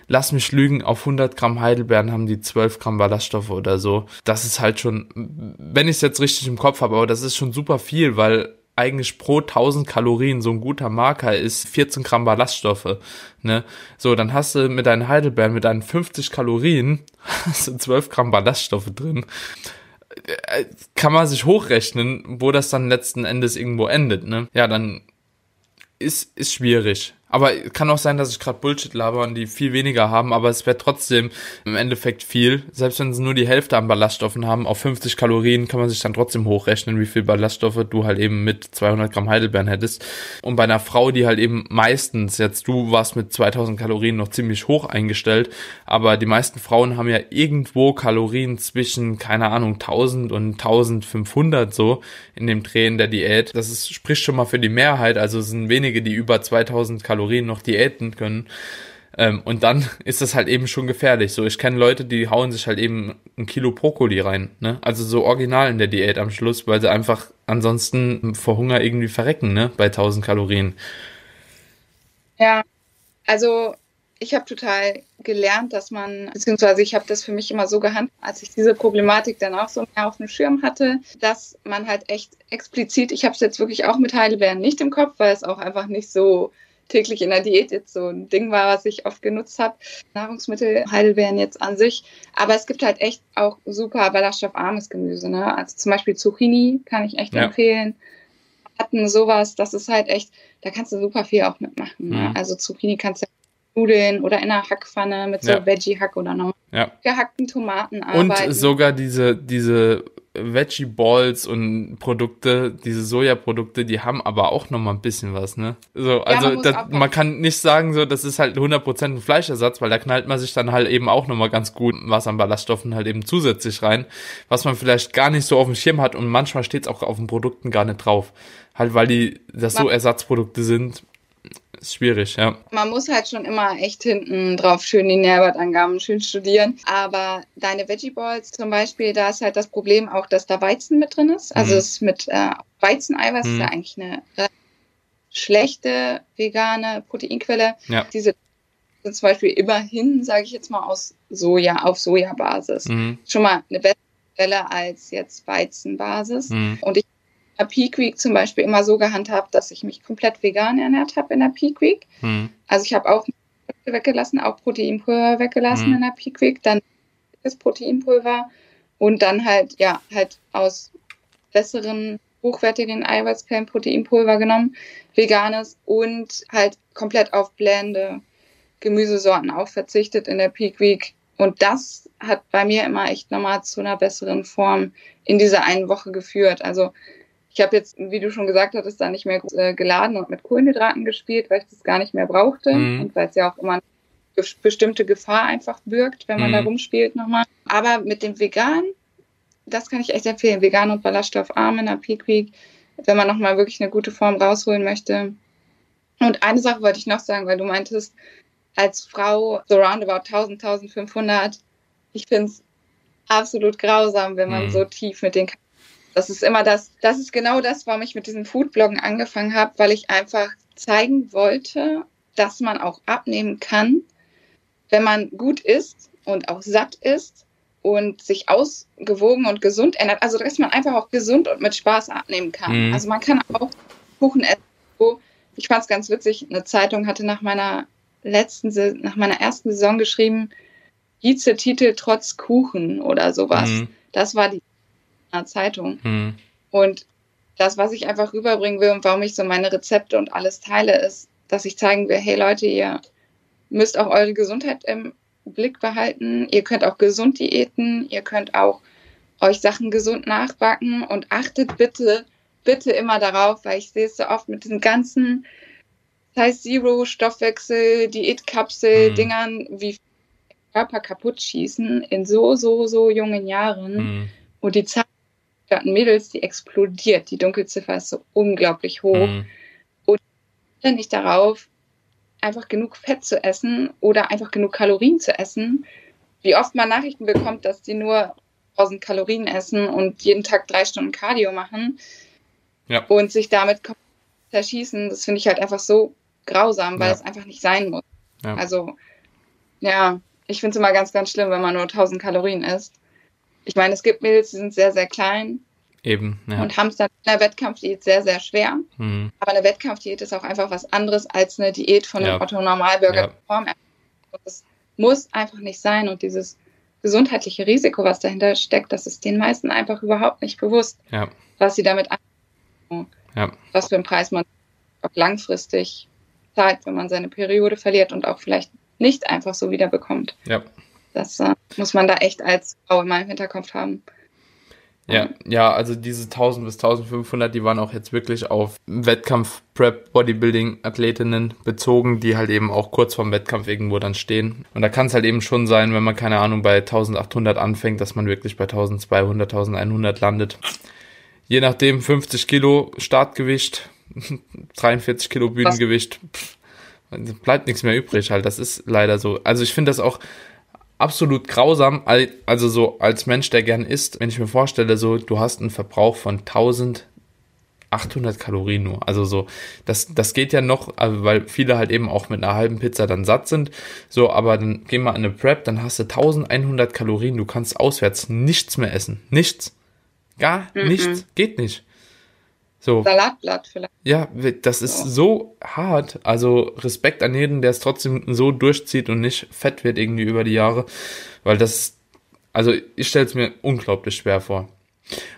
lass mich lügen, auf 100 Gramm Heidelbeeren haben die 12 Gramm Ballaststoffe oder so. Das ist halt schon, wenn ich es jetzt richtig im Kopf habe, aber das ist schon super viel, weil eigentlich pro 1000 Kalorien so ein guter Marker ist 14 Gramm Ballaststoffe. Ne? So, dann hast du mit deinen Heidelbeeren, mit deinen 50 Kalorien, hast du 12 Gramm Ballaststoffe drin. Äh, kann man sich hochrechnen, wo das dann letzten Endes irgendwo endet. Ne? Ja, dann ist, ist schwierig. Aber kann auch sein, dass ich gerade Bullshit laber und die viel weniger haben, aber es wäre trotzdem im Endeffekt viel. Selbst wenn sie nur die Hälfte an Ballaststoffen haben, auf 50 Kalorien kann man sich dann trotzdem hochrechnen, wie viel Ballaststoffe du halt eben mit 200 Gramm Heidelbeeren hättest. Und bei einer Frau, die halt eben meistens, jetzt du warst mit 2000 Kalorien noch ziemlich hoch eingestellt, aber die meisten Frauen haben ja irgendwo Kalorien zwischen, keine Ahnung, 1000 und 1500 so in dem Drehen der Diät. Das ist, spricht schon mal für die Mehrheit, also es sind wenige, die über 2000 Kalorien Kalorien noch diäten können. Ähm, und dann ist das halt eben schon gefährlich. So, ich kenne Leute, die hauen sich halt eben ein Kilo Brokkoli rein, ne? Also so original in der Diät am Schluss, weil sie einfach ansonsten vor Hunger irgendwie verrecken, ne? Bei 1000 Kalorien. Ja, also ich habe total gelernt, dass man, beziehungsweise ich habe das für mich immer so gehandelt, als ich diese Problematik dann auch so mehr auf dem Schirm hatte, dass man halt echt explizit, ich habe es jetzt wirklich auch mit Heidelbeeren nicht im Kopf, weil es auch einfach nicht so täglich in der Diät jetzt so ein Ding war, was ich oft genutzt habe. Nahrungsmittel, Heidelbeeren jetzt an sich. Aber es gibt halt echt auch super ballaststoffarmes Gemüse. Ne? Also zum Beispiel Zucchini kann ich echt ja. empfehlen. Hatten sowas, das ist halt echt, da kannst du super viel auch mitmachen. Ne? Mhm. Also Zucchini kannst du Nudeln oder in einer Hackpfanne mit so ja. Veggie-Hack oder noch ja. gehackten Tomaten arbeiten. Und sogar diese, diese Veggie Balls und Produkte, diese Sojaprodukte, die haben aber auch noch mal ein bisschen was, ne? So, also ja, man, das, man, kann nicht sagen, so, das ist halt 100% ein Fleischersatz, weil da knallt man sich dann halt eben auch noch mal ganz gut was an Ballaststoffen halt eben zusätzlich rein, was man vielleicht gar nicht so auf dem Schirm hat und manchmal steht es auch auf den Produkten gar nicht drauf. Halt, weil die, das so Ersatzprodukte sind, ist schwierig, ja. Man muss halt schon immer echt hinten drauf schön die Nährwertangaben schön studieren. Aber deine Veggie Balls zum Beispiel, da ist halt das Problem auch, dass da Weizen mit drin ist. Also mhm. es mit äh, Weizeneiweiß mhm. ist ja eigentlich eine schlechte vegane Proteinquelle. Ja. Diese sind zum Beispiel immerhin, sage ich jetzt mal, aus Soja auf Sojabasis. Mhm. Schon mal eine bessere Quelle als jetzt Weizenbasis. Mhm. Und ich der Peak Week zum Beispiel immer so gehandhabt, dass ich mich komplett vegan ernährt habe in der Peak Week. Hm. Also ich habe auch weggelassen, auch Proteinpulver weggelassen hm. in der Peak Week, dann das Proteinpulver und dann halt, ja, halt aus besseren, hochwertigen Eiweißquellen Proteinpulver genommen, veganes und halt komplett auf blende Gemüsesorten auch verzichtet in der Peak Week. Und das hat bei mir immer echt nochmal zu einer besseren Form in dieser einen Woche geführt. Also ich habe jetzt, wie du schon gesagt hattest, da nicht mehr äh, geladen und mit Kohlenhydraten gespielt, weil ich das gar nicht mehr brauchte mhm. und weil es ja auch immer eine bestimmte Gefahr einfach birgt, wenn man mhm. da rumspielt nochmal. Aber mit dem Vegan, das kann ich echt empfehlen, vegan und ballaststoffarm in der Peak Week, wenn man nochmal wirklich eine gute Form rausholen möchte. Und eine Sache wollte ich noch sagen, weil du meintest, als Frau so roundabout 1000, 1500, ich finde es absolut grausam, wenn man mhm. so tief mit den das ist immer das, das ist genau das, warum ich mit diesem Foodbloggen angefangen habe, weil ich einfach zeigen wollte, dass man auch abnehmen kann, wenn man gut isst und auch satt isst und sich ausgewogen und gesund ändert. Also, dass man einfach auch gesund und mit Spaß abnehmen kann. Mhm. Also, man kann auch Kuchen essen. Ich fand es ganz witzig. Eine Zeitung hatte nach meiner letzten, nach meiner ersten Saison geschrieben, Vize-Titel trotz Kuchen oder sowas. Mhm. Das war die einer Zeitung. Mhm. Und das, was ich einfach rüberbringen will und warum ich so meine Rezepte und alles teile, ist, dass ich zeigen will, hey Leute, ihr müsst auch eure Gesundheit im Blick behalten. Ihr könnt auch gesund diäten, ihr könnt auch euch Sachen gesund nachbacken und achtet bitte, bitte immer darauf, weil ich sehe es so oft mit diesen ganzen Size Zero Stoffwechsel, Diätkapsel, mhm. Dingern, wie Körper kaputt schießen in so, so, so jungen Jahren. Mhm. Und die Zahl der Mädels, die explodiert. Die Dunkelziffer ist so unglaublich hoch. Mhm. Und nicht darauf, einfach genug Fett zu essen oder einfach genug Kalorien zu essen. Wie oft man Nachrichten bekommt, dass die nur 1000 Kalorien essen und jeden Tag drei Stunden Cardio machen ja. und sich damit zerschießen, das finde ich halt einfach so grausam, weil ja. es einfach nicht sein muss. Ja. Also, ja, ich finde es immer ganz, ganz schlimm, wenn man nur 1000 Kalorien isst. Ich meine, es gibt Mädels, die sind sehr, sehr klein. Eben, ja. Und haben es dann in der Wettkampfdiät sehr, sehr schwer. Mhm. Aber eine Wettkampfdiät ist auch einfach was anderes als eine Diät von einem ja. Otto-Normalbürger. Ja. Das muss einfach nicht sein. Und dieses gesundheitliche Risiko, was dahinter steckt, das ist den meisten einfach überhaupt nicht bewusst, ja. was sie damit ja. was für einen Preis man auch langfristig zahlt, wenn man seine Periode verliert und auch vielleicht nicht einfach so wieder bekommt. Ja. Das äh, muss man da echt als Frau immer im Hinterkopf haben. Ja, ja, also diese 1000 bis 1500, die waren auch jetzt wirklich auf Wettkampf-Prep-Bodybuilding-Athletinnen bezogen, die halt eben auch kurz vorm Wettkampf irgendwo dann stehen. Und da kann es halt eben schon sein, wenn man, keine Ahnung, bei 1800 anfängt, dass man wirklich bei 1200, 1100 landet. Je nachdem, 50 Kilo Startgewicht, 43 Kilo Bühnengewicht, pff, bleibt nichts mehr übrig halt. Das ist leider so. Also ich finde das auch absolut grausam, also so als Mensch, der gern isst, wenn ich mir vorstelle, so du hast einen Verbrauch von 1800 Kalorien nur. Also so, das, das geht ja noch, also weil viele halt eben auch mit einer halben Pizza dann satt sind. So, aber dann geh mal in eine Prep, dann hast du 1100 Kalorien, du kannst auswärts nichts mehr essen. Nichts. Gar mm -mm. nichts. Geht nicht. So. Salatblatt vielleicht. Ja, das ist so. so hart. Also Respekt an jeden, der es trotzdem so durchzieht und nicht fett wird irgendwie über die Jahre. Weil das, also ich stelle es mir unglaublich schwer vor.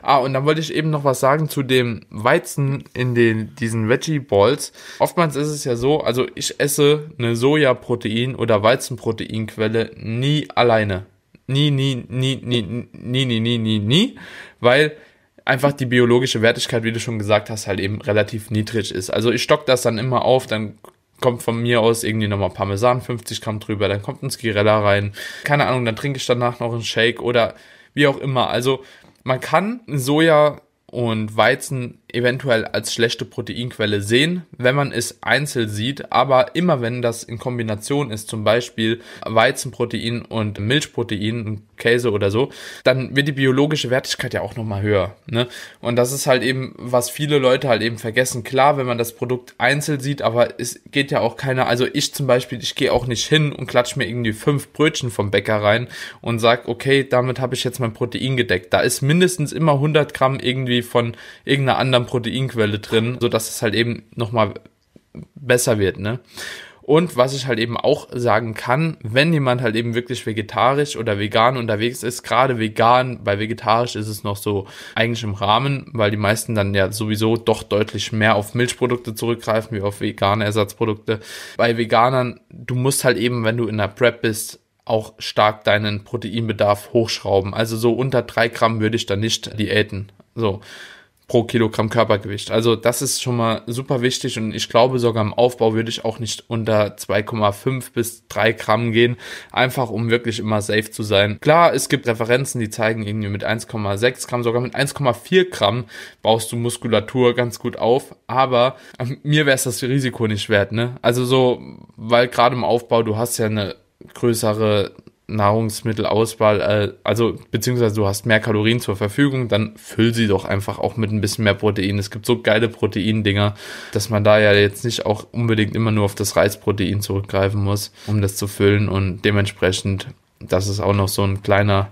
Ah, und dann wollte ich eben noch was sagen zu dem Weizen in den, diesen Veggie Balls. Oftmals ist es ja so, also ich esse eine Sojaprotein oder Weizenproteinquelle nie alleine. Nie, nie, nie, nie, nie, nie, nie, nie, nie, weil einfach die biologische Wertigkeit, wie du schon gesagt hast, halt eben relativ niedrig ist. Also ich stock das dann immer auf, dann kommt von mir aus irgendwie nochmal Parmesan, 50 Gramm drüber, dann kommt ein Skirella rein, keine Ahnung, dann trinke ich danach noch einen Shake oder wie auch immer. Also man kann Soja und Weizen eventuell als schlechte Proteinquelle sehen, wenn man es einzeln sieht, aber immer wenn das in Kombination ist, zum Beispiel Weizenprotein und Milchprotein, Käse oder so, dann wird die biologische Wertigkeit ja auch nochmal höher. Ne? Und das ist halt eben, was viele Leute halt eben vergessen. Klar, wenn man das Produkt einzeln sieht, aber es geht ja auch keiner, also ich zum Beispiel, ich gehe auch nicht hin und klatsch mir irgendwie fünf Brötchen vom Bäcker rein und sag, okay, damit habe ich jetzt mein Protein gedeckt. Da ist mindestens immer 100 Gramm irgendwie von irgendeiner anderen Proteinquelle drin, so dass es halt eben nochmal besser wird, ne? Und was ich halt eben auch sagen kann, wenn jemand halt eben wirklich vegetarisch oder vegan unterwegs ist, gerade vegan, bei vegetarisch ist es noch so eigentlich im Rahmen, weil die meisten dann ja sowieso doch deutlich mehr auf Milchprodukte zurückgreifen wie auf vegane Ersatzprodukte. Bei Veganern, du musst halt eben, wenn du in der Prep bist, auch stark deinen Proteinbedarf hochschrauben. Also so unter drei Gramm würde ich da nicht diäten. So pro Kilogramm Körpergewicht. Also das ist schon mal super wichtig und ich glaube sogar im Aufbau würde ich auch nicht unter 2,5 bis 3 Gramm gehen, einfach um wirklich immer safe zu sein. Klar, es gibt Referenzen, die zeigen irgendwie mit 1,6 Gramm, sogar mit 1,4 Gramm baust du Muskulatur ganz gut auf, aber mir wäre es das Risiko nicht wert, ne? Also so, weil gerade im Aufbau, du hast ja eine größere Nahrungsmittelauswahl, äh, also beziehungsweise du hast mehr Kalorien zur Verfügung, dann füll sie doch einfach auch mit ein bisschen mehr Protein. Es gibt so geile Proteindinger, dass man da ja jetzt nicht auch unbedingt immer nur auf das Reisprotein zurückgreifen muss, um das zu füllen und dementsprechend, das ist auch noch so ein kleiner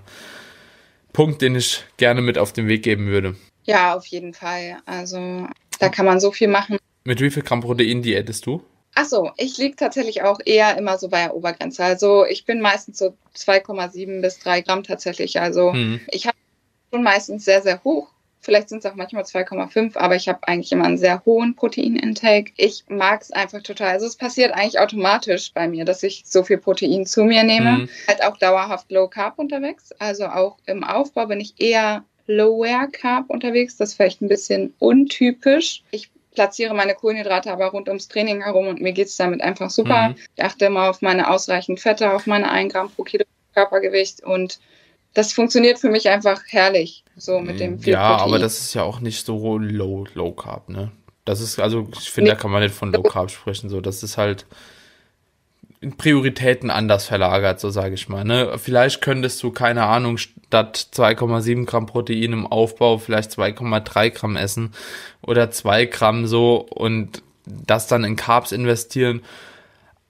Punkt, den ich gerne mit auf den Weg geben würde. Ja, auf jeden Fall. Also da kann man so viel machen. Mit wie viel Gramm Protein diätest du? Ach so, ich liege tatsächlich auch eher immer so bei der Obergrenze. Also ich bin meistens so 2,7 bis 3 Gramm tatsächlich. Also mhm. ich habe schon meistens sehr, sehr hoch Vielleicht sind es auch manchmal 2,5, aber ich habe eigentlich immer einen sehr hohen Proteinintake. Ich mag es einfach total. Also es passiert eigentlich automatisch bei mir, dass ich so viel Protein zu mir nehme. Mhm. Halt auch dauerhaft Low Carb unterwegs. Also auch im Aufbau bin ich eher Lower Carb unterwegs. Das ist vielleicht ein bisschen untypisch. Ich platziere meine Kohlenhydrate aber rund ums Training herum und mir geht es damit einfach super. Mhm. Ich achte immer auf meine ausreichend Fette, auf meine 1 Gramm pro Kilo Körpergewicht und das funktioniert für mich einfach herrlich, so mit dem viel Ja, Protein. aber das ist ja auch nicht so low, low carb, ne? Das ist, also ich finde, nee. da kann man nicht von Low Carb sprechen. So, das ist halt Prioritäten anders verlagert, so sage ich mal. Ne? Vielleicht könntest du, keine Ahnung, statt 2,7 Gramm Protein im Aufbau vielleicht 2,3 Gramm essen oder 2 Gramm so und das dann in Carbs investieren.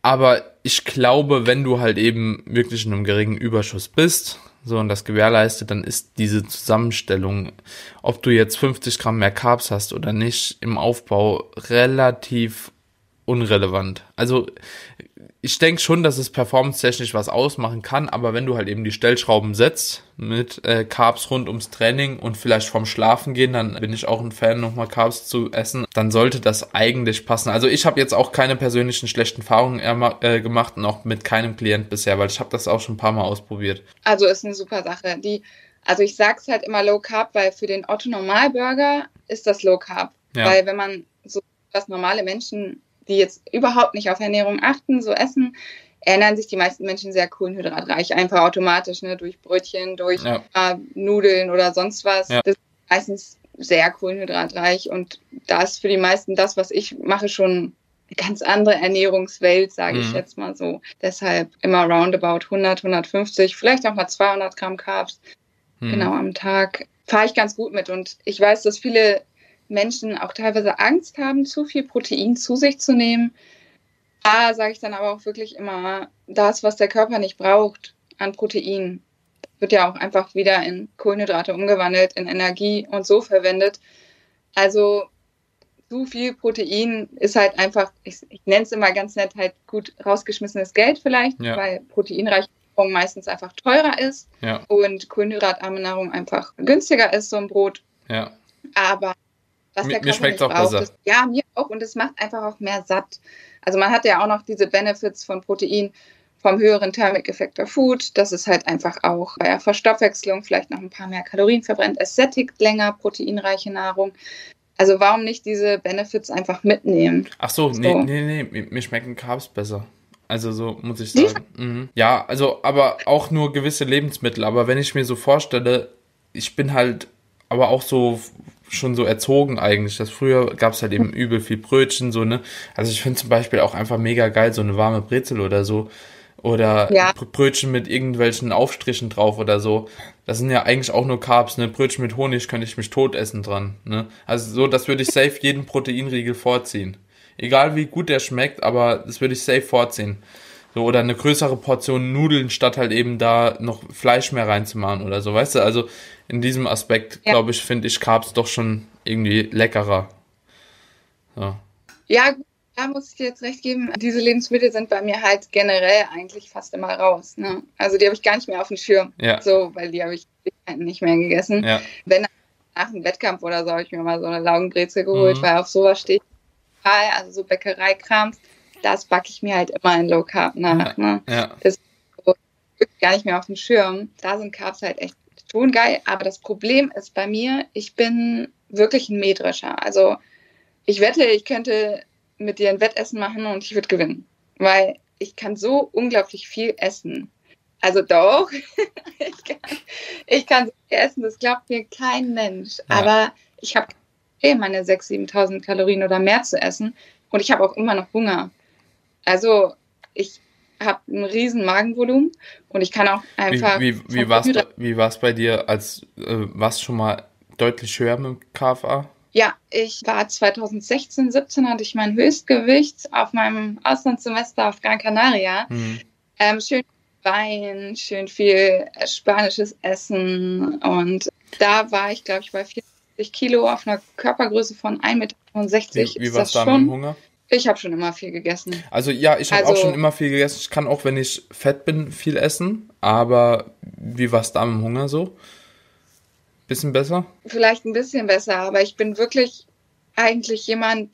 Aber ich glaube, wenn du halt eben wirklich in einem geringen Überschuss bist, so und das gewährleistet, dann ist diese Zusammenstellung, ob du jetzt 50 Gramm mehr Carbs hast oder nicht, im Aufbau relativ unrelevant. Also ich denke schon, dass es performance-technisch was ausmachen kann, aber wenn du halt eben die Stellschrauben setzt mit äh, Carbs rund ums Training und vielleicht vom Schlafen gehen, dann bin ich auch ein Fan, nochmal Carbs zu essen, dann sollte das eigentlich passen. Also ich habe jetzt auch keine persönlichen schlechten Erfahrungen äh, gemacht und auch mit keinem Klient bisher, weil ich habe das auch schon ein paar Mal ausprobiert. Also ist eine super Sache. Die, also ich sag's halt immer Low Carb, weil für den Otto Normalburger ist das Low Carb. Ja. Weil wenn man so was normale Menschen die jetzt überhaupt nicht auf Ernährung achten, so essen, ernähren sich die meisten Menschen sehr kohlenhydratreich, einfach automatisch, ne, durch Brötchen, durch ja. äh, Nudeln oder sonst was. Ja. Das ist meistens sehr kohlenhydratreich und da ist für die meisten das, was ich mache, schon eine ganz andere Ernährungswelt, sage mhm. ich jetzt mal so. Deshalb immer roundabout 100, 150, vielleicht auch mal 200 Gramm Carbs, mhm. genau am Tag. Fahre ich ganz gut mit und ich weiß, dass viele Menschen auch teilweise Angst haben, zu viel Protein zu sich zu nehmen. Da sage ich dann aber auch wirklich immer, das, was der Körper nicht braucht an Protein, wird ja auch einfach wieder in Kohlenhydrate umgewandelt, in Energie und so verwendet. Also zu viel Protein ist halt einfach, ich, ich nenne es immer ganz nett, halt gut rausgeschmissenes Geld vielleicht, ja. weil proteinreiche Nahrung meistens einfach teurer ist ja. und kohlenhydratarme Nahrung einfach günstiger ist, so ein Brot. Ja. Aber was der Körper mir schmeckt auch braucht. besser. Das, ja, mir auch. Und es macht einfach auch mehr satt. Also man hat ja auch noch diese Benefits von Protein vom höheren Thermic Effect of Food. Das ist halt einfach auch bei der Verstoffwechslung vielleicht noch ein paar mehr Kalorien verbrennt. Es sättigt länger proteinreiche Nahrung. Also warum nicht diese Benefits einfach mitnehmen? Ach so, so. nee, nee, nee, mir schmecken Carbs besser. Also so muss ich sagen. Mhm. Ja, also aber auch nur gewisse Lebensmittel. Aber wenn ich mir so vorstelle, ich bin halt aber auch so schon so erzogen eigentlich. Das früher gab es halt eben übel viel Brötchen, so, ne? Also ich finde zum Beispiel auch einfach mega geil, so eine warme Brezel oder so. Oder ja. Brötchen mit irgendwelchen Aufstrichen drauf oder so. Das sind ja eigentlich auch nur Carbs, ne? Brötchen mit Honig könnte ich mich tot essen dran, ne? Also so, das würde ich safe jeden Proteinriegel vorziehen. Egal wie gut der schmeckt, aber das würde ich safe vorziehen. So, oder eine größere Portion Nudeln, statt halt eben da noch Fleisch mehr reinzumachen oder so, weißt du? Also in diesem Aspekt, ja. glaube ich, finde ich Carbs doch schon irgendwie leckerer. Ja. ja, da muss ich dir jetzt recht geben. Diese Lebensmittel sind bei mir halt generell eigentlich fast immer raus. Ne? Also die habe ich gar nicht mehr auf dem Schirm. Ja. So, weil die habe ich nicht mehr gegessen. Ja. Wenn nach einem Wettkampf oder so habe ich mir mal so eine Laugenbrezel geholt, mhm. weil auf sowas steht also so Bäckereikrams das backe ich mir halt immer in Low Carb nach. Ne? Ja. Das ist gar nicht mehr auf dem Schirm. Da sind Carbs halt echt schon geil. Aber das Problem ist bei mir, ich bin wirklich ein Mähdrescher. Also ich wette, ich könnte mit dir ein Wettessen machen und ich würde gewinnen. Weil ich kann so unglaublich viel essen. Also doch, ich, kann, ich kann so viel essen, das glaubt mir kein Mensch. Ja. Aber ich habe meine 6.000, 7.000 Kalorien oder mehr zu essen und ich habe auch immer noch Hunger. Also ich habe ein riesen Magenvolumen und ich kann auch einfach. Wie, wie, wie war es bei, bei dir, als äh, warst schon mal deutlich höher mit dem KFA? Ja, ich war 2016, 17 hatte ich mein Höchstgewicht auf meinem Auslandssemester auf Gran Canaria. Mhm. Ähm, schön Wein, schön viel spanisches Essen und da war ich, glaube ich, bei 40 Kilo auf einer Körpergröße von 1,65 Meter. Wie, wie war es da mit dem Hunger? Ich habe schon immer viel gegessen. Also ja, ich habe also, auch schon immer viel gegessen. Ich kann auch, wenn ich fett bin, viel essen. Aber wie war es da mit dem Hunger so? Bisschen besser? Vielleicht ein bisschen besser, aber ich bin wirklich eigentlich jemand,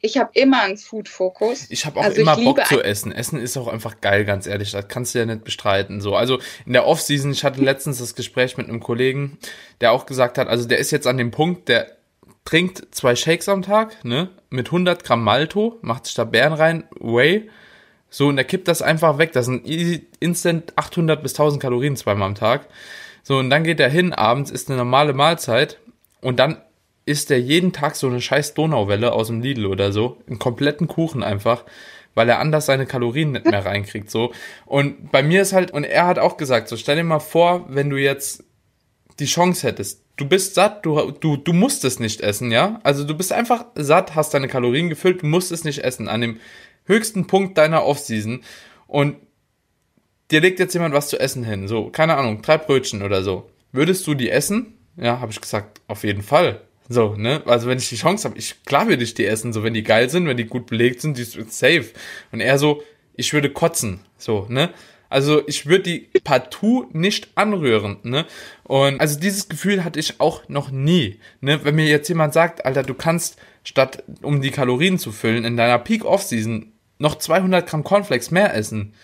ich habe immer einen Food-Fokus. Ich habe auch also immer Bock zu essen. Essen ist auch einfach geil, ganz ehrlich. Das kannst du ja nicht bestreiten. So, also in der Off-Season, ich hatte letztens das Gespräch mit einem Kollegen, der auch gesagt hat, also der ist jetzt an dem Punkt, der trinkt zwei Shakes am Tag, ne, mit 100 Gramm Malto, macht sich da Beeren rein, Whey, so und er kippt das einfach weg. Das sind instant 800 bis 1000 Kalorien zweimal am Tag. So und dann geht er hin abends, isst eine normale Mahlzeit und dann isst er jeden Tag so eine scheiß Donauwelle aus dem Lidl oder so, einen kompletten Kuchen einfach, weil er anders seine Kalorien nicht mehr reinkriegt, so. Und bei mir ist halt, und er hat auch gesagt, so stell dir mal vor, wenn du jetzt die Chance hättest, du bist satt, du, du, du musst es nicht essen, ja? Also du bist einfach satt, hast deine Kalorien gefüllt, du musst es nicht essen, an dem höchsten Punkt deiner Offseason und dir legt jetzt jemand was zu essen hin, so, keine Ahnung, drei Brötchen oder so. Würdest du die essen? Ja, habe ich gesagt, auf jeden Fall. So, ne? Also wenn ich die Chance habe, ich klar würde ich die essen, so wenn die geil sind, wenn die gut belegt sind, die ist safe. Und er so, ich würde kotzen, so, ne? Also ich würde die partout nicht anrühren, ne? Und also dieses Gefühl hatte ich auch noch nie, ne? Wenn mir jetzt jemand sagt, Alter, du kannst statt um die Kalorien zu füllen in deiner Peak Off Season noch 200 Gramm Cornflakes mehr essen,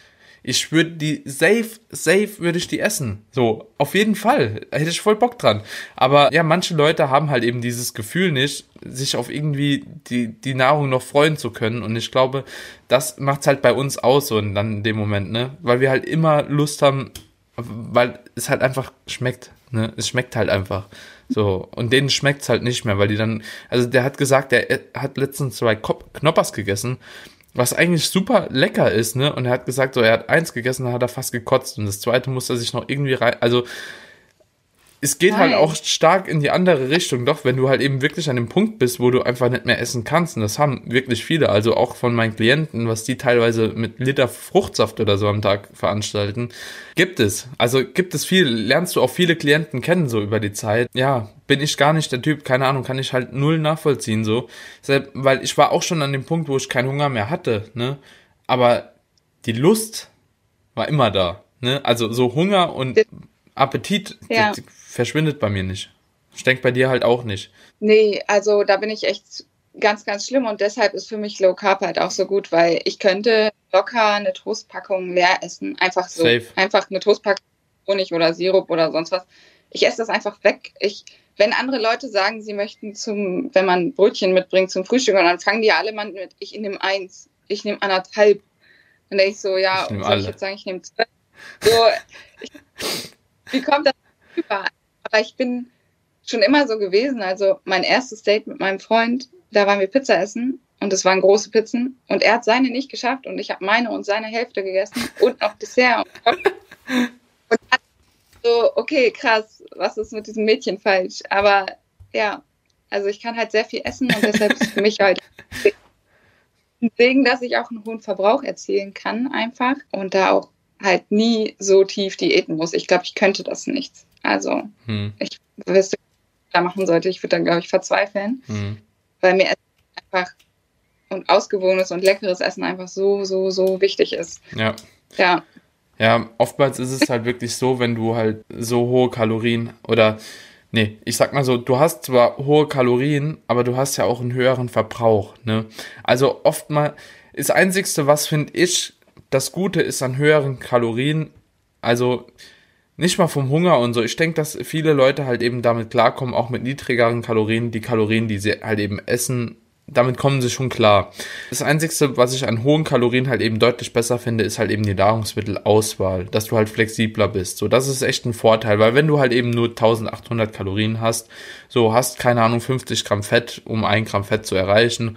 ich würde die safe, safe würde ich die essen. So, auf jeden Fall. Hätte ich voll Bock dran. Aber ja, manche Leute haben halt eben dieses Gefühl nicht, sich auf irgendwie die, die Nahrung noch freuen zu können. Und ich glaube, das macht's halt bei uns aus, so dann in dem Moment, ne? Weil wir halt immer Lust haben, weil es halt einfach schmeckt, ne? Es schmeckt halt einfach. So, und denen schmeckt's halt nicht mehr, weil die dann, also der hat gesagt, der hat letztens zwei Knoppers gegessen was eigentlich super lecker ist, ne? Und er hat gesagt, so, er hat eins gegessen, dann hat er fast gekotzt und das zweite musste er sich noch irgendwie rein, also es geht halt Nein. halt auch stark in die andere Richtung, doch, wenn du halt eben wirklich an dem Punkt bist, wo du einfach nicht mehr essen kannst, und das haben wirklich viele, also auch von meinen Klienten, was die teilweise mit Liter Fruchtsaft oder so am Tag veranstalten, gibt es. Also gibt es viel, lernst du auch viele Klienten kennen, so über die Zeit. Ja, bin ich gar nicht der Typ, keine Ahnung, kann ich halt null nachvollziehen, so. Weil ich war auch schon an dem Punkt, wo ich keinen Hunger mehr hatte, ne, aber die Lust war immer da, ne, also so Hunger und Appetit, ja verschwindet bei mir nicht. Ich denke bei dir halt auch nicht. Nee, also da bin ich echt ganz, ganz schlimm und deshalb ist für mich Low Carb halt auch so gut, weil ich könnte locker eine Toastpackung leer essen. Einfach so. Safe. Einfach eine Toastpackung Honig oder Sirup oder sonst was. Ich esse das einfach weg. Ich, wenn andere Leute sagen, sie möchten zum, wenn man Brötchen mitbringt zum Frühstück und dann fangen die alle mal mit, ich nehme eins, ich nehme anderthalb. Dann denke ich so, ja, ich soll alle. ich jetzt sagen, ich nehme zwei? So, ich, wie kommt das über? Ich bin schon immer so gewesen. Also mein erstes Date mit meinem Freund, da waren wir Pizza essen und es waren große Pizzen und er hat seine nicht geschafft und ich habe meine und seine Hälfte gegessen und noch Dessert und, und so, okay, krass, was ist mit diesem Mädchen falsch? Aber ja, also ich kann halt sehr viel essen und deshalb ist für mich halt ein Segen, dass ich auch einen hohen Verbrauch erzielen kann einfach und da auch halt nie so tief diäten muss. Ich glaube, ich könnte das nicht. Also hm. ich wüsste, was ich da machen sollte. Ich würde dann, glaube ich, verzweifeln, hm. weil mir einfach und ausgewogenes und leckeres Essen einfach so, so, so wichtig ist. Ja. Ja. Ja, oftmals ist es halt wirklich so, wenn du halt so hohe Kalorien oder nee, ich sag mal so, du hast zwar hohe Kalorien, aber du hast ja auch einen höheren Verbrauch, ne? Also oftmals ist das einzigste, was finde ich das Gute ist an höheren Kalorien, also nicht mal vom Hunger und so. Ich denke, dass viele Leute halt eben damit klarkommen, auch mit niedrigeren Kalorien, die Kalorien, die sie halt eben essen, damit kommen sie schon klar. Das Einzige, was ich an hohen Kalorien halt eben deutlich besser finde, ist halt eben die Nahrungsmittelauswahl, dass du halt flexibler bist. So, das ist echt ein Vorteil, weil wenn du halt eben nur 1800 Kalorien hast, so hast keine Ahnung 50 Gramm Fett, um ein Gramm Fett zu erreichen,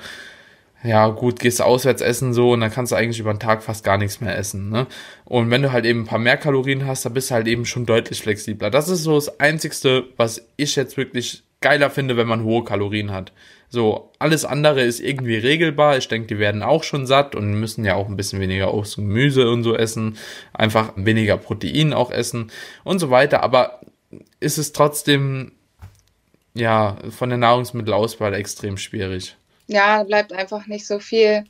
ja gut, gehst du auswärts essen so und dann kannst du eigentlich über den Tag fast gar nichts mehr essen. Ne? Und wenn du halt eben ein paar mehr Kalorien hast, dann bist du halt eben schon deutlich flexibler. Das ist so das Einzigste, was ich jetzt wirklich geiler finde, wenn man hohe Kalorien hat. So, alles andere ist irgendwie regelbar. Ich denke, die werden auch schon satt und müssen ja auch ein bisschen weniger Obst und Gemüse und so essen. Einfach weniger Protein auch essen und so weiter. Aber ist es trotzdem, ja, von der Nahrungsmittelauswahl extrem schwierig ja, bleibt einfach nicht so viel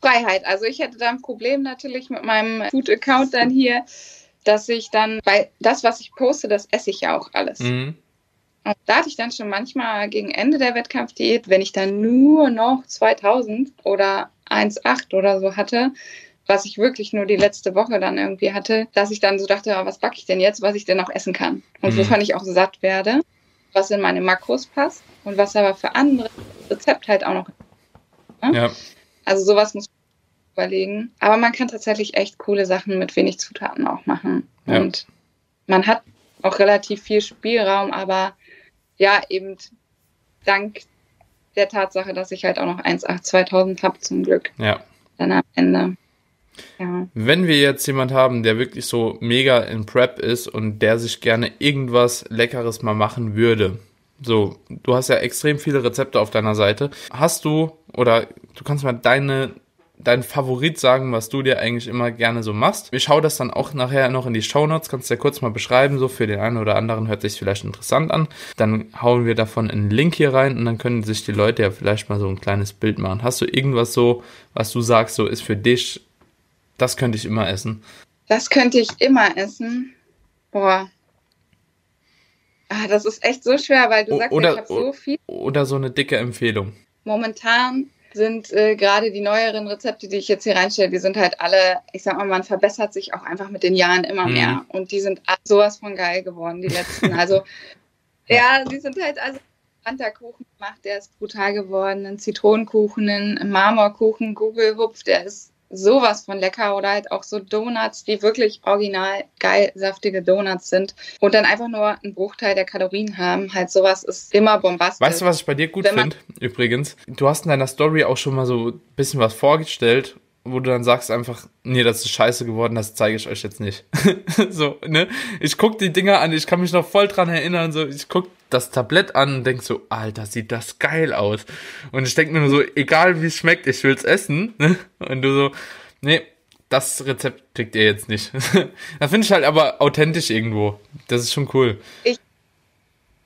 Freiheit. Also ich hätte da ein Problem natürlich mit meinem Food-Account dann hier, dass ich dann, weil das, was ich poste, das esse ich ja auch alles. Mhm. Und da hatte ich dann schon manchmal gegen Ende der Wettkampfdiät, wenn ich dann nur noch 2000 oder 1,8 oder so hatte, was ich wirklich nur die letzte Woche dann irgendwie hatte, dass ich dann so dachte, was backe ich denn jetzt, was ich denn noch essen kann und Mhm. wovon ich auch satt werde, was in meine Makros passt und was aber für andere Rezept halt auch noch. Ja, Also sowas muss man überlegen. Aber man kann tatsächlich echt coole Sachen mit wenig Zutaten auch machen. Ja. Und man hat auch relativ viel Spielraum, aber ja, eben dank der Tatsache, dass ich halt auch noch 1,8 2000 habe zum Glück ja. dann am Ende. Wenn wir jetzt jemand haben, der wirklich so mega in Prep ist und der sich gerne irgendwas Leckeres mal machen würde, so, du hast ja extrem viele Rezepte auf deiner Seite. Hast du, oder du kannst mal deine, dein Favorit sagen, was du dir eigentlich immer gerne so machst. Ich schaue das dann auch nachher noch in die Shownotes, kannst du ja kurz mal beschreiben, so für den einen oder anderen hört sich vielleicht interessant an. Dann hauen wir davon einen Link hier rein und dann können sich die Leute ja vielleicht mal so ein kleines Bild machen. Hast du irgendwas so, was du sagst, so ist für dich das könnte ich immer essen. Das könnte ich immer essen. Boah. Ah, das ist echt so schwer, weil du sagst, oder- ich habe so viel. Oder so eine dicke Empfehlung. Momentan sind äh, gerade die neueren Rezepte, die ich jetzt hier reinstelle, die sind halt alle, ich sag mal, man verbessert sich auch einfach mit den Jahren immer Mhm. mehr. Und die sind sowas von geil geworden, die letzten. Also, ja, die sind halt, also, Kuchen gemacht, der ist brutal geworden. Ein Zitronenkuchen, ein Marmorkuchen, Google Hupf, der ist sowas von lecker. Oder halt auch so Donuts, die wirklich original geil saftige Donuts sind. Und dann einfach nur einen Bruchteil der Kalorien haben. Halt sowas ist immer bombastisch. Weißt du, was ich bei dir gut finde? Übrigens, du hast in deiner Story auch schon mal so ein bisschen was vorgestellt, wo du dann sagst einfach, nee, das ist scheiße geworden, das zeige ich euch jetzt nicht. so, ne? Ich guck die Dinger an, ich kann mich noch voll dran erinnern, so, ich guck das Tablett an und denk so, Alter, sieht das geil aus. Und ich denk mir nur so, egal wie es schmeckt, ich will's essen, ne? Und du so, nee, das Rezept kriegt ihr jetzt nicht. da finde ich halt aber authentisch irgendwo. Das ist schon cool.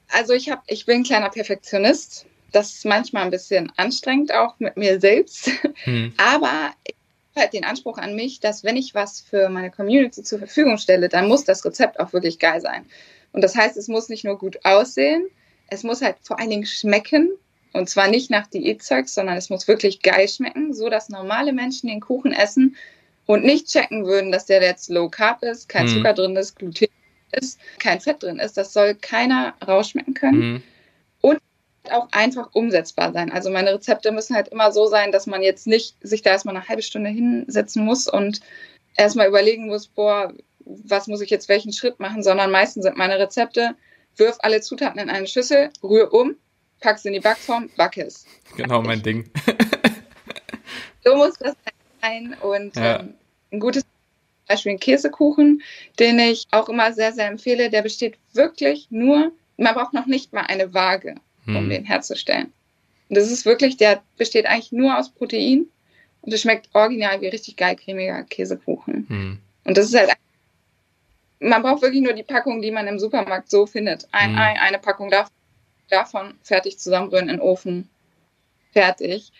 Also ich habe, ich bin ein kleiner Perfektionist. Das ist manchmal ein bisschen anstrengend auch mit mir selbst. Hm. Aber ich halt den Anspruch an mich, dass wenn ich was für meine Community zur Verfügung stelle, dann muss das Rezept auch wirklich geil sein. Und das heißt, es muss nicht nur gut aussehen, es muss halt vor allen Dingen schmecken. Und zwar nicht nach Diätzeugs, sondern es muss wirklich geil schmecken, so dass normale Menschen den Kuchen essen und nicht checken würden, dass der jetzt low carb ist, kein Hm. Zucker drin ist, Gluten ist, kein Fett drin ist. Das soll keiner rausschmecken können Auch einfach umsetzbar sein. Also meine Rezepte müssen halt immer so sein, dass man jetzt nicht sich da erstmal eine halbe Stunde hinsetzen muss und erstmal überlegen muss, boah, was muss ich jetzt welchen Schritt machen, sondern meistens sind meine Rezepte, wirf alle Zutaten in eine Schüssel, rühr um, pack sie in die Backform, backe es. Genau mein Ding. So muss das sein und Ja. ähm, ein gutes Beispiel ein Käsekuchen, den ich auch immer sehr, sehr empfehle, der besteht wirklich nur, man braucht noch nicht mal eine Waage. Um Hm. den herzustellen. Und das ist wirklich, der besteht eigentlich nur aus Protein und es schmeckt original wie richtig geil cremiger Käsekuchen. Hm. Und das ist halt, man braucht wirklich nur die Packung, die man im Supermarkt so findet. Ein Mhm. Ei, eine Packung davon, davon fertig zusammenrühren in den Ofen. Fertig.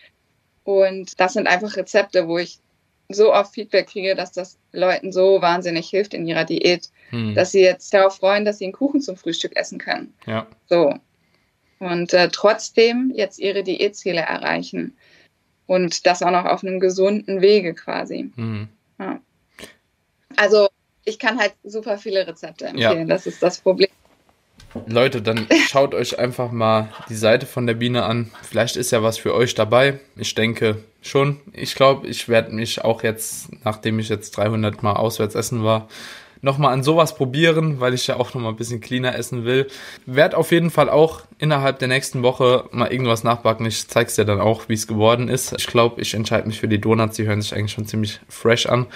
Und das sind einfach Rezepte, wo ich so oft Feedback kriege, dass das Leuten so wahnsinnig hilft in ihrer Diät, Hm. dass sie jetzt darauf freuen, dass sie einen Kuchen zum Frühstück essen können. ja. So. Und äh, trotzdem jetzt ihre Diätziele erreichen. Und das auch noch auf einem gesunden Wege quasi. Hm. Also ich kann halt super viele Rezepte empfehlen. Das ist das Problem. Leute, dann schaut euch einfach mal die Seite von der Biene an. Vielleicht ist ja was für euch dabei. Ich denke schon. Ich glaube, ich werde mich auch jetzt, nachdem ich jetzt 300 Mal auswärts essen war, nochmal an sowas probieren, weil ich ja auch nochmal ein bisschen cleaner essen will. Werd auf jeden Fall auch innerhalb der nächsten Woche mal irgendwas nachbacken. Ich zeig's dir dann auch, wie es geworden ist. Ich glaube, ich entscheide mich für die Donuts. Die hören sich eigentlich schon ziemlich fresh an.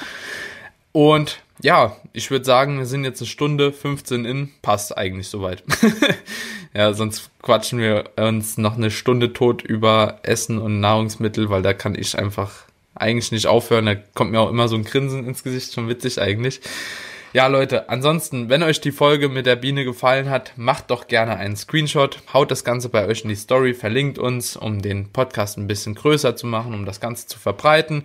Und ja, ich würde sagen, wir sind jetzt eine Stunde 15 in. Passt eigentlich soweit. ja, sonst quatschen wir uns noch eine Stunde tot über Essen und Nahrungsmittel, weil da kann ich einfach eigentlich nicht aufhören. Da kommt mir auch immer so ein Grinsen ins Gesicht, schon witzig eigentlich. Ja, Leute, ansonsten, wenn euch die Folge mit der Biene gefallen hat, macht doch gerne einen Screenshot, haut das Ganze bei euch in die Story, verlinkt uns, um den Podcast ein bisschen größer zu machen, um das Ganze zu verbreiten.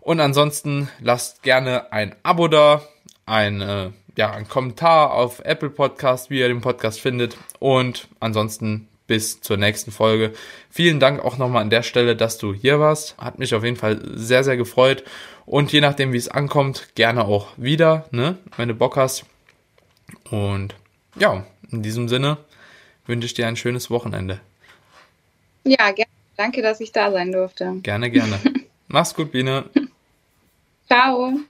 Und ansonsten lasst gerne ein Abo da, ein, äh, ja, einen Kommentar auf Apple Podcast, wie ihr den Podcast findet. Und ansonsten bis zur nächsten Folge. Vielen Dank auch nochmal an der Stelle, dass du hier warst. Hat mich auf jeden Fall sehr, sehr gefreut. Und je nachdem, wie es ankommt, gerne auch wieder, ne, wenn du Bock hast. Und ja, in diesem Sinne wünsche ich dir ein schönes Wochenende. Ja, gerne. Danke, dass ich da sein durfte. Gerne, gerne. Mach's gut, Biene. Ciao.